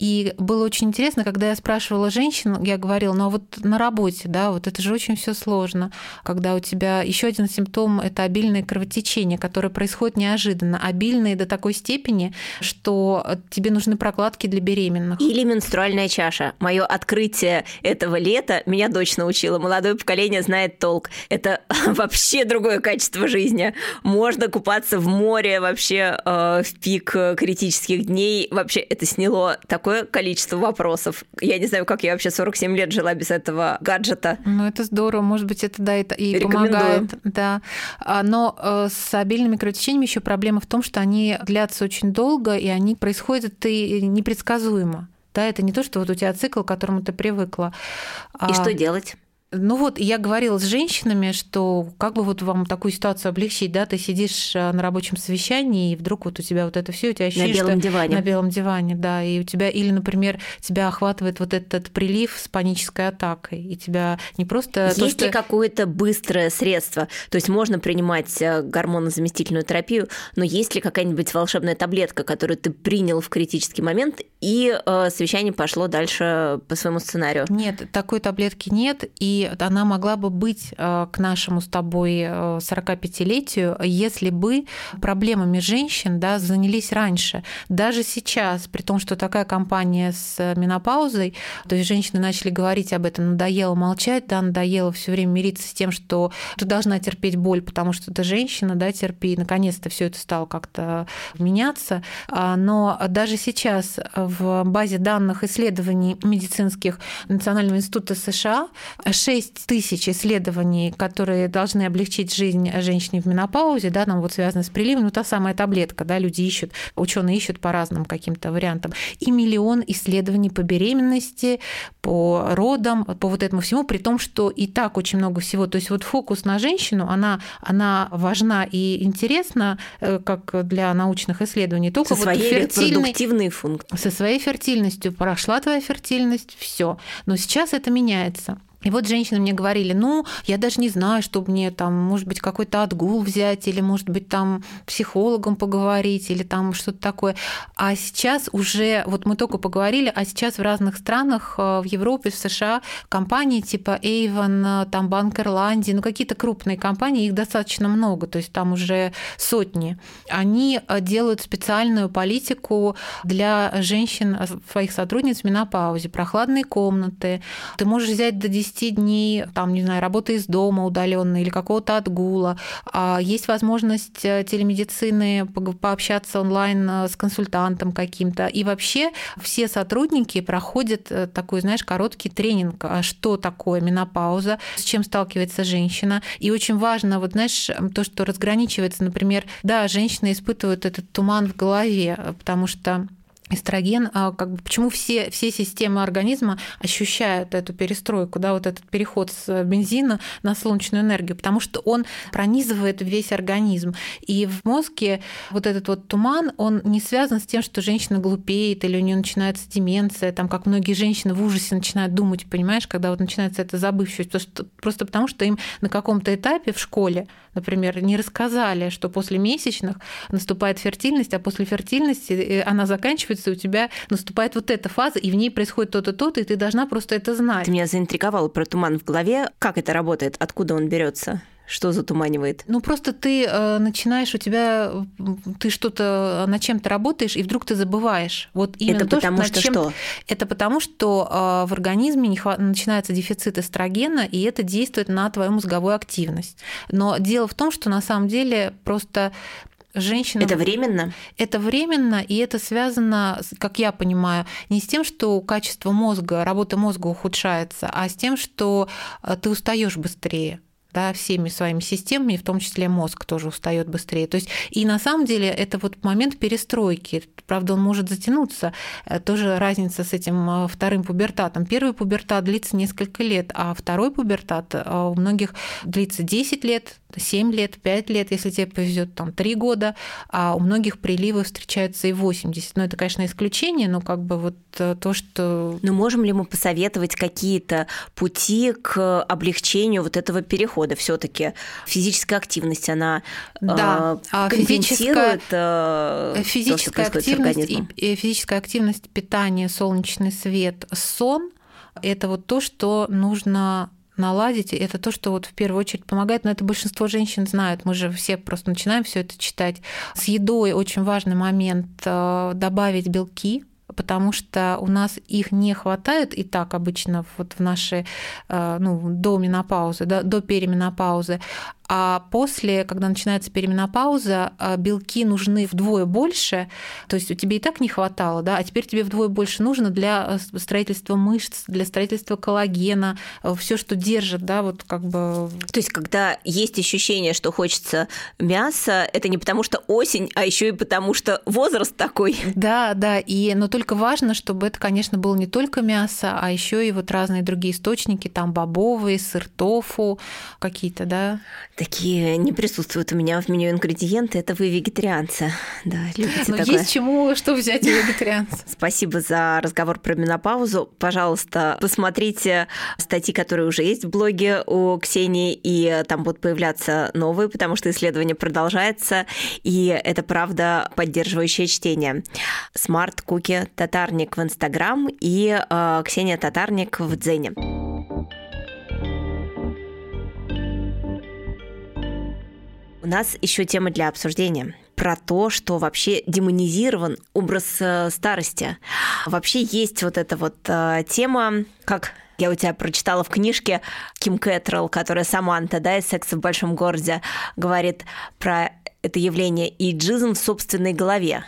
и было очень интересно, когда я спрашивала женщин, я говорила, ну а вот на работе, да, вот это же очень все сложно, когда у тебя еще один симптом это обильное кровотечение, которое происходит неожиданно, обильное до такой степени, что тебе нужны прокладки для беременных. Или менструальная чаша. Мое открытие этого лета меня дочь научила. Молодое поколение знает толк. Это [LAUGHS] вообще другое качество жизни. Можно купаться в море вообще э, в пик критических дней. Вообще это сняло такое количество вопросов. Я не знаю, как я вообще 47 лет жила без этого гаджета. Ну, это здорово. Может быть, это да, это и помогает. Да. А, но э, с обильными кровотечениями еще проблема в том, что они длятся очень долго, и они происходят и непредсказуемо. Да, это не то, что вот у тебя цикл, к которому ты привыкла. И а... что делать? Ну вот, я говорила с женщинами, что как бы вот вам такую ситуацию облегчить, да, ты сидишь э, на рабочем совещании, и вдруг вот у тебя вот это все, у тебя ощущение, на белом диване. На белом диване, да, и у тебя, или, например, тебя охватывает вот этот прилив с панической атакой, и тебя не просто... Есть то, что... ли какое-то быстрое средство? То есть можно принимать э, гормонозаместительную терапию, но есть ли какая-нибудь волшебная таблетка, которую ты принял в критический момент, и э, совещание пошло дальше по своему сценарию? Нет, такой таблетки нет, и она могла бы быть э, к нашему с тобой 45-летию, э, если бы проблемами женщин да, занялись раньше. Даже сейчас, при том, что такая компания с менопаузой, то есть женщины начали говорить об этом, надоело молчать, да, надоело все время мириться с тем, что ты должна терпеть боль, потому что ты женщина, да, терпи. Наконец-то все это стало как-то меняться. А, но даже сейчас в базе данных исследований медицинских Национального института США 6 тысяч исследований, которые должны облегчить жизнь женщине в менопаузе, да, нам вот связано с приливом, ну та самая таблетка, да, люди ищут, ученые ищут по разным каким-то вариантам, и миллион исследований по беременности, по родам, по вот этому всему, при том, что и так очень много всего. То есть вот фокус на женщину, она, она важна и интересна, э, как для научных исследований, только со своей вот фертильной, функции. Со своей фертильностью прошла твоя фертильность, все. Но сейчас это меняется. И вот женщины мне говорили, ну, я даже не знаю, что мне там, может быть, какой-то отгул взять, или, может быть, там психологом поговорить, или там что-то такое. А сейчас уже, вот мы только поговорили, а сейчас в разных странах, э, в Европе, в США, компании типа Avon, там Банк Ирландии, ну, какие-то крупные компании, их достаточно много, то есть там уже сотни. Они э, делают специальную политику для женщин, э, своих сотрудниц в менопаузе, прохладные комнаты. Ты можешь взять до 10 10 дней, там, не знаю, работы из дома удаленной или какого-то отгула. А есть возможность э, телемедицины пообщаться онлайн э, с консультантом каким-то. И вообще все сотрудники проходят э, такой, знаешь, короткий тренинг, а что такое менопауза, с чем сталкивается женщина. И очень важно, вот знаешь, то, что разграничивается, например, да, женщины испытывают этот туман в голове, потому что эстроген, а как бы, почему все, все системы организма ощущают эту перестройку, да, вот этот переход с бензина на солнечную энергию, потому что он пронизывает весь организм. И в мозге вот этот вот туман, он не связан с тем, что женщина глупеет или у нее начинается деменция, там, как многие женщины в ужасе начинают думать, понимаешь, когда вот начинается эта забывчивость, просто, просто потому что им на каком-то этапе в школе, например, не рассказали, что после месячных наступает фертильность, а после фертильности э, она заканчивается оказывается, у тебя наступает вот эта фаза, и в ней происходит то-то, то-то, и ты должна просто это знать. Ты меня заинтриговала про туман в голове. Как это работает? Откуда он берется? Что затуманивает? Ну, просто ты э, начинаешь, у тебя, ты что-то над чем-то работаешь, и вдруг ты забываешь. Вот именно Это то, потому что, что чем... что? Это потому, что э, в организме не хва... начинается дефицит эстрогена, и это действует на твою мозговую активность. Но дело в том, что на самом деле просто женщина... Это временно? Это временно, и это связано, как я понимаю, не с тем, что качество мозга, работа мозга ухудшается, а с тем, что э, ты устаешь быстрее да, всеми своими системами, в том числе мозг тоже устает быстрее. То есть, и на самом деле это вот момент перестройки. Правда, он может затянуться. Э, тоже разница с этим э, вторым пубертатом. Первый пубертат длится несколько лет, а второй пубертат у многих длится 10 лет, 7 лет, 5 лет, если тебе повезет, там 3 года, а у многих приливы встречаются и 80. Но это, конечно, исключение, но как бы вот то, что... Но можем ли мы посоветовать какие-то пути к облегчению вот этого перехода? все таки физическая активность, она да, э, компенсирует физическая, физическая то, активность и физическая активность, питание, солнечный свет, сон – это вот то, что нужно наладить. Это то, что вот в первую очередь помогает, но это большинство женщин знают. Мы же все просто начинаем все это читать. С едой очень важный момент э, добавить белки, потому что у нас их не хватает и так обычно вот в нашей э, ну, до менопаузы, до, до переменопаузы. А после, когда начинается переменопауза, а, белки нужны вдвое больше, то есть у тебя и так не хватало, да, а теперь тебе вдвое больше нужно для э, строительства мышц, для строительства коллагена, э, все, что держит, да, вот как бы... То есть, когда есть ощущение, что хочется мяса, это не потому что осень, а еще и потому что возраст такой. Да, да, и, но только важно, чтобы это, конечно, было не только мясо, а еще и вот разные другие источники, там бобовые, сыр тофу, какие-то, да такие не присутствуют у меня в меню ингредиенты. Это вы вегетарианцы. Да, любите Но такое. есть чему, что взять у вегетарианцев. [LAUGHS] Спасибо за разговор про менопаузу. Пожалуйста, посмотрите статьи, которые уже есть в блоге у Ксении, и там будут появляться новые, потому что исследование продолжается, и это правда поддерживающее чтение. Смарт Куки Татарник в Инстаграм и э, Ксения Татарник в Дзене. У нас еще тема для обсуждения про то, что вообще демонизирован образ э, старости. Вообще есть вот эта вот э, тема, как я у тебя прочитала в книжке Ким Кэтрелл, которая Саманта, да, из «Секса в большом городе», говорит про это явление иджизм в собственной голове.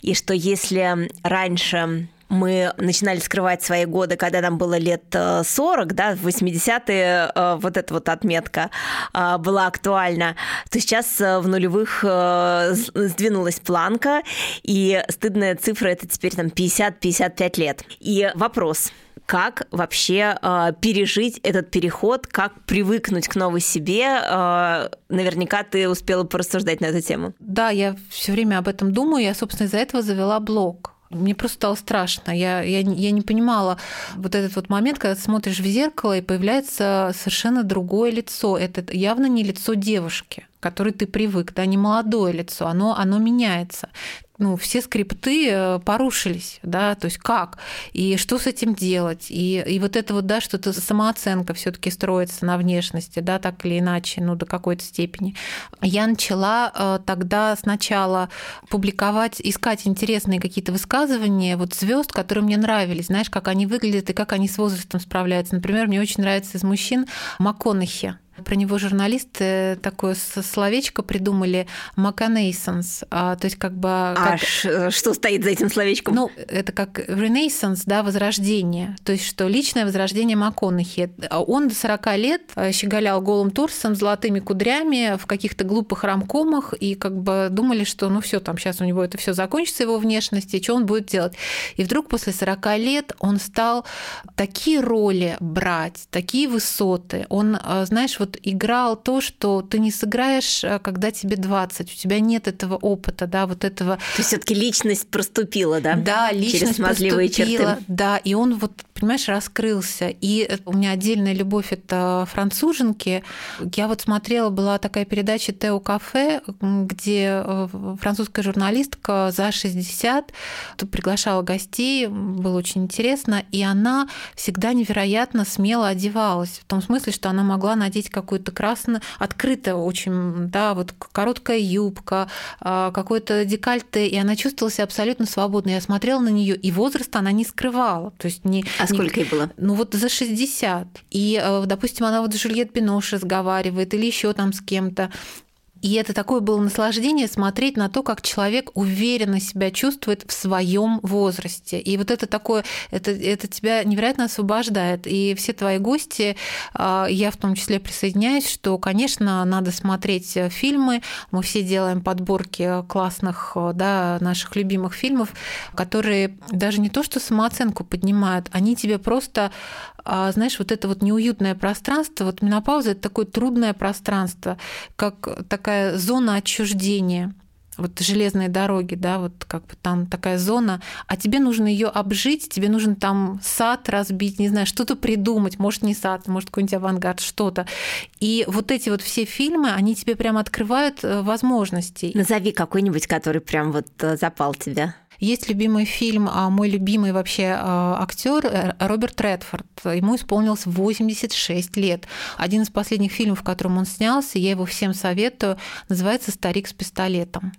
И что если раньше мы начинали скрывать свои годы, когда нам было лет 40, э, да, в 80-е э, вот эта вот отметка э, была актуальна, то сейчас в нулевых сдвинулась планка, и стыдная цифра это теперь там 50-55 лет. И вопрос, как вообще э, пережить этот переход, как привыкнуть к новой себе. Э, наверняка ты успела порассуждать на эту тему. Да, я все время об этом думаю. Я, собственно, из-за этого завела блог. Мне просто стало страшно. Я, я, я не понимала вот этот вот момент, когда ты смотришь в зеркало, и появляется совершенно другое лицо. Это явно не лицо девушки к которой ты привык, да, не молодое лицо, оно, оно меняется ну, все скрипты э, порушились, да, то есть как, и что с этим делать, и, и вот это вот, да, что-то самооценка все таки строится на внешности, да, так или иначе, ну, до какой-то степени. Я начала э, тогда сначала публиковать, искать интересные какие-то высказывания вот звезд, которые мне нравились, знаешь, как они выглядят и как они с возрастом справляются. Например, мне очень нравится из мужчин МакКонахи, про него журналисты такое словечко придумали «маканейсенс», а, то есть как бы... А как... А что стоит за этим словечком? Ну, это как «ренессанс», да, возрождение, то есть что личное возрождение МакКонахи. Он до 40 лет щеголял голым торсом, золотыми кудрями в каких-то глупых рамкомах, и как бы думали, что ну все, там сейчас у него это все закончится, его внешность, и что он будет делать. И вдруг после 40 лет он стал такие роли брать, такие высоты. Он, знаешь, вот вот играл то, что ты не сыграешь, э, когда тебе 20, у тебя нет этого опыта, да, вот этого. То есть все таки личность проступила, да? Да, личность Через проступила, черты. да, и он вот понимаешь, раскрылся. И у меня отдельная любовь это француженки. Я вот смотрела, была такая передача Тео Кафе, где э, французская журналистка за 60 приглашала гостей, было очень интересно, и она всегда невероятно смело одевалась, в том смысле, что она могла надеть какую-то красную, открытое очень, да, вот короткая юбка, а, какой-то декольте, и она чувствовала себя абсолютно свободно. Я смотрела на нее, и возраст она не скрывала. То есть не, а сколько ей было? Ну вот за 60. И, э, допустим, она вот с Жюльет Бинош разговаривает или еще там с кем-то. И это такое было наслаждение смотреть на то, как человек уверенно себя чувствует в своем возрасте. И вот это такое, это, это тебя невероятно освобождает. И все твои гости, а, я в том числе присоединяюсь, что, конечно, надо смотреть фильмы. Мы все делаем подборки классных, да, наших любимых фильмов, которые даже не то, что самооценку поднимают, они тебе просто знаешь, вот это вот неуютное пространство, вот менопауза – это такое трудное пространство, как такая зона отчуждения вот железные дороги, да, вот как бы там такая зона, а тебе нужно ее обжить, тебе нужно там сад разбить, не знаю, что-то придумать, может не сад, может какой-нибудь авангард, что-то. И вот эти вот все фильмы, они тебе прям открывают э, возможности. Назови какой-нибудь, который прям вот э, запал тебе. Есть любимый фильм, а мой любимый вообще а, актер э, Роберт Редфорд. Ему исполнилось 86 лет. Один из последних фильмов, в котором он снялся, я его всем советую, называется «Старик с пистолетом».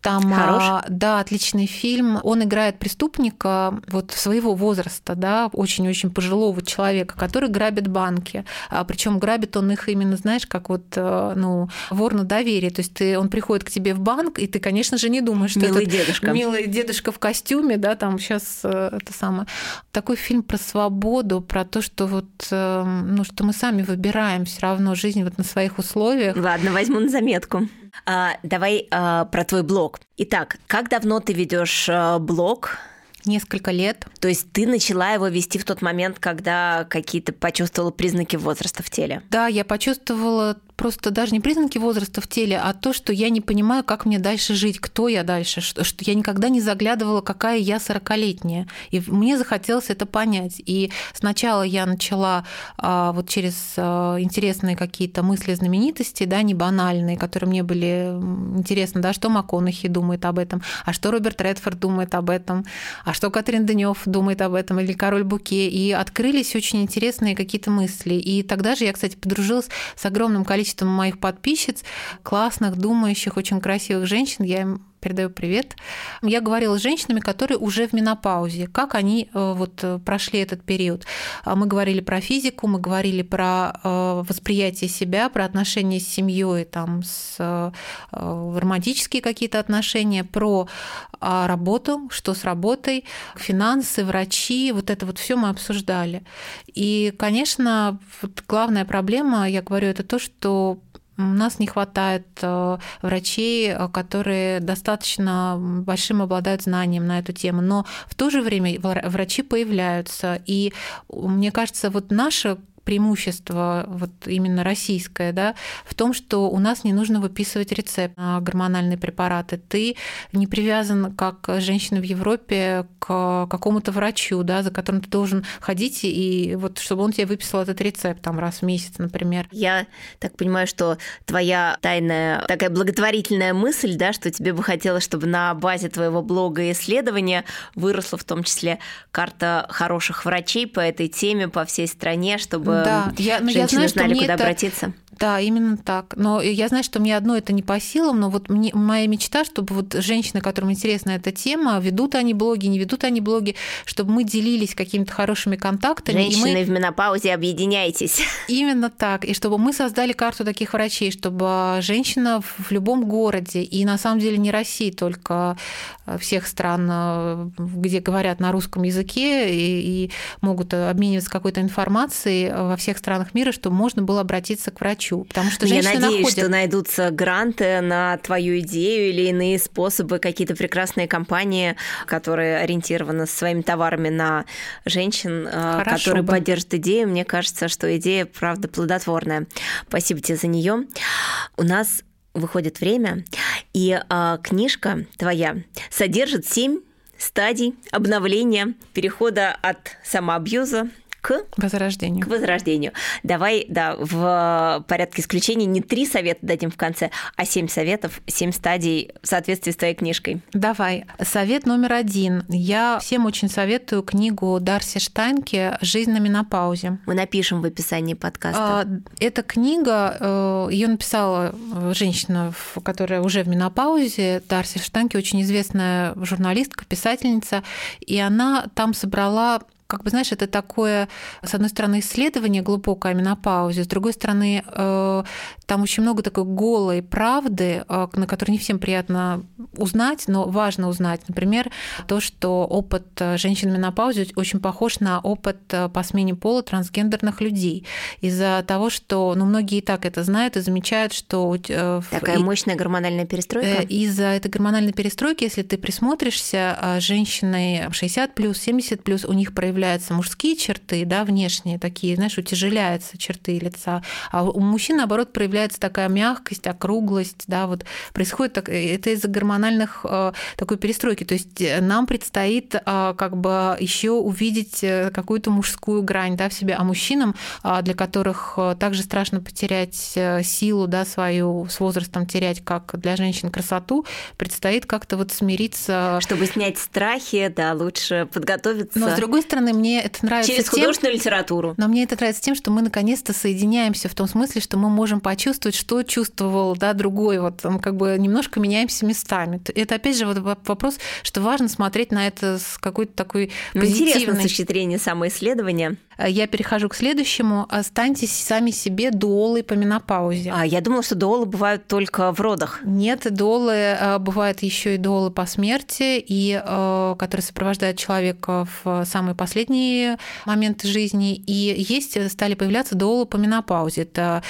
Там, Хорош? А, да, отличный фильм. Он играет преступника вот своего возраста, да, очень-очень пожилого человека, который грабит банки. А, Причем грабит он их именно, знаешь, как вот, э, ну, вор на доверие. То есть ты, он приходит к тебе в банк, и ты, конечно же, не думаешь, что милый это дедушка. милый дедушка в костюме, да, там сейчас э, это самое. Такой фильм про свободу, про то, что вот, э, ну, что мы сами выбираем все равно жизнь вот на своих условиях. Ладно, возьму на заметку. А, давай а, про твой блог. Итак, как давно ты ведешь а, блог? Несколько лет. То есть ты начала его вести в тот момент, когда какие-то почувствовала признаки возраста в теле? Да, я почувствовала просто даже не признаки возраста в теле, а то, что я не понимаю, как мне дальше жить, кто я дальше, что, что я никогда не заглядывала, какая я 40-летняя. И мне захотелось это понять. И сначала я начала а, вот через а, интересные какие-то мысли знаменитостей, да, не банальные, которые мне были интересны, да, что МакКонахи думает об этом, а что Роберт Редфорд думает об этом, а что Катрин Денев думает об этом, или Король Буке. И открылись очень интересные какие-то мысли. И тогда же я, кстати, подружилась с огромным количеством количеством моих подписчиц, классных, думающих, очень красивых женщин. Я им передаю привет. Я говорила с женщинами, которые уже в менопаузе, как они э, вот э, прошли этот период. А мы говорили про физику, мы говорили про э, восприятие себя, про отношения с семьей, там, с романтические какие-то отношения, про а, работу, что с работой, финансы, врачи, вот это вот все мы обсуждали. И, конечно, вот главная проблема, я говорю, это то, что у нас не хватает э, врачей, э, которые достаточно большим обладают знанием на эту тему, но в то же время врачи появляются. И мне кажется, вот наша преимущество вот именно российское, да, в том, что у нас не нужно выписывать рецепт на гормональные препараты. Ты не привязан, как женщина в Европе, к какому-то врачу, да, за которым ты должен ходить, и вот чтобы он тебе выписал этот рецепт там раз в месяц, например. Я так понимаю, что твоя тайная такая благотворительная мысль, да, что тебе бы хотелось, чтобы на базе твоего блога и исследования выросла в том числе карта хороших врачей по этой теме по всей стране, чтобы да, я, ну, я знаю, знали, что куда это... обратиться. Да, именно так. Но я знаю, что мне одно это не по силам, но вот мне, моя мечта, чтобы вот женщины, которым интересна эта тема, ведут они блоги, не ведут они блоги, чтобы мы делились какими-то хорошими контактами. Женщины мы... в менопаузе, объединяйтесь. Именно так. И чтобы мы создали карту таких врачей, чтобы женщина в любом городе, и на самом деле не России, только э, всех стран, э, где говорят на русском языке и, и могут обмениваться какой-то информацией во всех странах мира, чтобы можно было обратиться к врачу хочу, потому что Я надеюсь, находят... что найдутся гранты на твою идею или иные способы, какие-то прекрасные компании, которые ориентированы своими товарами на женщин, э, Хорошо которые бы. поддержат идею. Мне кажется, что идея, правда, плодотворная. Спасибо тебе за нее. У нас выходит время, и э, книжка твоя содержит семь стадий обновления, перехода от самоабьюза к возрождению. К возрождению. Давай, да, в порядке исключений не три совета дадим в конце, а семь советов, семь стадий в соответствии с твоей книжкой. Давай. Совет номер один. Я всем очень советую книгу Дарси Штайнке «Жизнь на менопаузе». Мы напишем в описании подкаста. А, эта книга, э, ее написала женщина, которая уже в менопаузе. Дарси Штайнке очень известная журналистка, писательница, и она там собрала как бы, знаешь, это такое, с одной стороны, исследование глубокое о менопаузе, с другой стороны, э, там очень много такой голой правды, э, на которую не всем приятно узнать, но важно узнать. Например, то, что опыт э, женщин в менопаузе очень похож на опыт по смене пола трансгендерных людей. Из-за того, что ну, многие и так это знают и замечают, что... Такая и, мощная гормональная перестройка? Из-за этой гормональной перестройки, если ты присмотришься, женщины 60 плюс, 70 плюс, у них проявляется проявляются мужские черты, да, внешние такие, знаешь, утяжеляются черты лица, а у мужчин, наоборот, проявляется такая мягкость, округлость, да, вот происходит так, это из-за гормональных э, такой перестройки, то есть э, нам предстоит э, как бы еще увидеть какую-то мужскую грань, да, в себе, а мужчинам, для которых также страшно потерять силу, да, свою с возрастом терять, как для женщин красоту, предстоит как-то вот смириться. Чтобы снять страхи, да, лучше подготовиться. Но с другой стороны, стороны, мне это нравится Через тем, художественную литературу. Но мне это нравится тем, что мы наконец-то соединяемся в том смысле, что мы можем почувствовать, что чувствовал да, другой. Вот мы как бы немножко меняемся местами. Это опять же вот вопрос, что важно смотреть на это с какой-то такой ну, позитивной... Интересно с точки зрения самоисследования. Э, я перехожу к следующему. Останьтесь сами себе дуолы по менопаузе. А я думала, что дуолы бывают только в родах. Нет, дуолы э, бывают еще и дуолы по смерти, и э, которые сопровождают человека в самые последние моменты жизни. И есть, стали появляться дуолы по менопаузе. Это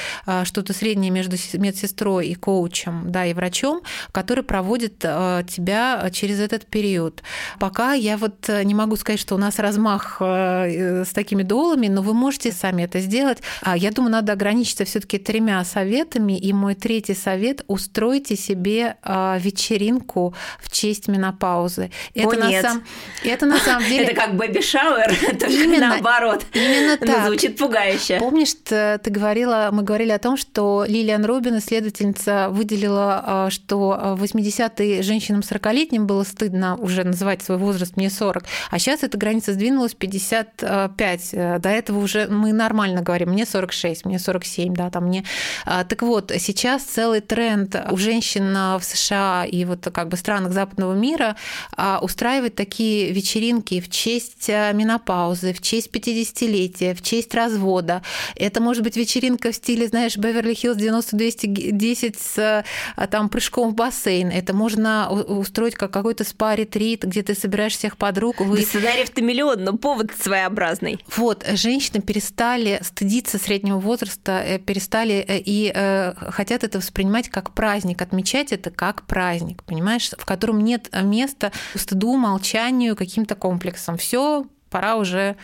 что-то среднее между медсестрой и коучем, да, и врачом, который проводит тебя через этот период. Пока я вот не могу сказать, что у нас размах с такими школами, но вы можете сами это сделать. А Я думаю, надо ограничиться все-таки тремя советами. И мой третий совет – устройте себе вечеринку в честь менопаузы. Это, О, на, нет. Сам... это на самом [LAUGHS] деле... Это как baby shower, [LAUGHS] именно наоборот. Именно так. Звучит пугающе. Помнишь, ты говорила, мы говорили о том, что Лилиан Рубин, исследовательница, выделила, а, что в 80-е женщинам 40-летним было стыдно уже называть свой возраст, мне 40, а сейчас эта граница сдвинулась 55 до этого уже мы нормально говорим, мне 46, мне 47, да, там мне... А, так вот, сейчас целый тренд у женщин в США и вот как бы странах западного мира а, устраивать такие вечеринки в честь а, менопаузы, в честь 50-летия, в честь развода. Это может быть вечеринка в стиле, знаешь, Беверли-Хиллз 90-210 с там прыжком в бассейн. Это можно устроить как какой-то спа-ретрит, где ты собираешь всех подруг. Вы... Да сценариев-то миллион, но повод своеобразный. Вот, женщины перестали стыдиться среднего возраста, э, перестали э, и э, хотят это воспринимать как праздник, отмечать это как праздник, понимаешь, в котором нет места стыду, молчанию, каким-то комплексам. Все пора уже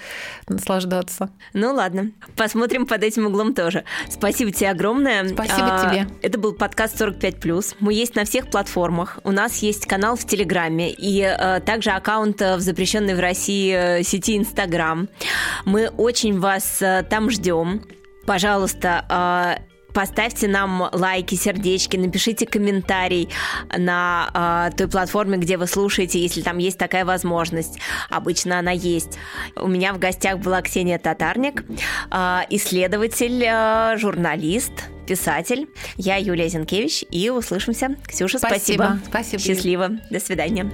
наслаждаться. Ну ладно, посмотрим под этим углом тоже. Спасибо тебе огромное. Спасибо а, тебе. Это был подкаст 45+. Мы есть на всех платформах. У нас есть канал в Телеграме и а, также аккаунт в запрещенной в России э, сети Инстаграм. Мы очень вас а, там ждем. Пожалуйста, а, Поставьте нам лайки, сердечки, напишите комментарий на э, той платформе, где вы слушаете, если там есть такая возможность. Обычно она есть. У меня в гостях была Ксения Татарник, э, исследователь, э, журналист, писатель. Я Юлия Зинкевич, и услышимся. Ксюша, спасибо. Спасибо. спасибо. Счастливо. До свидания.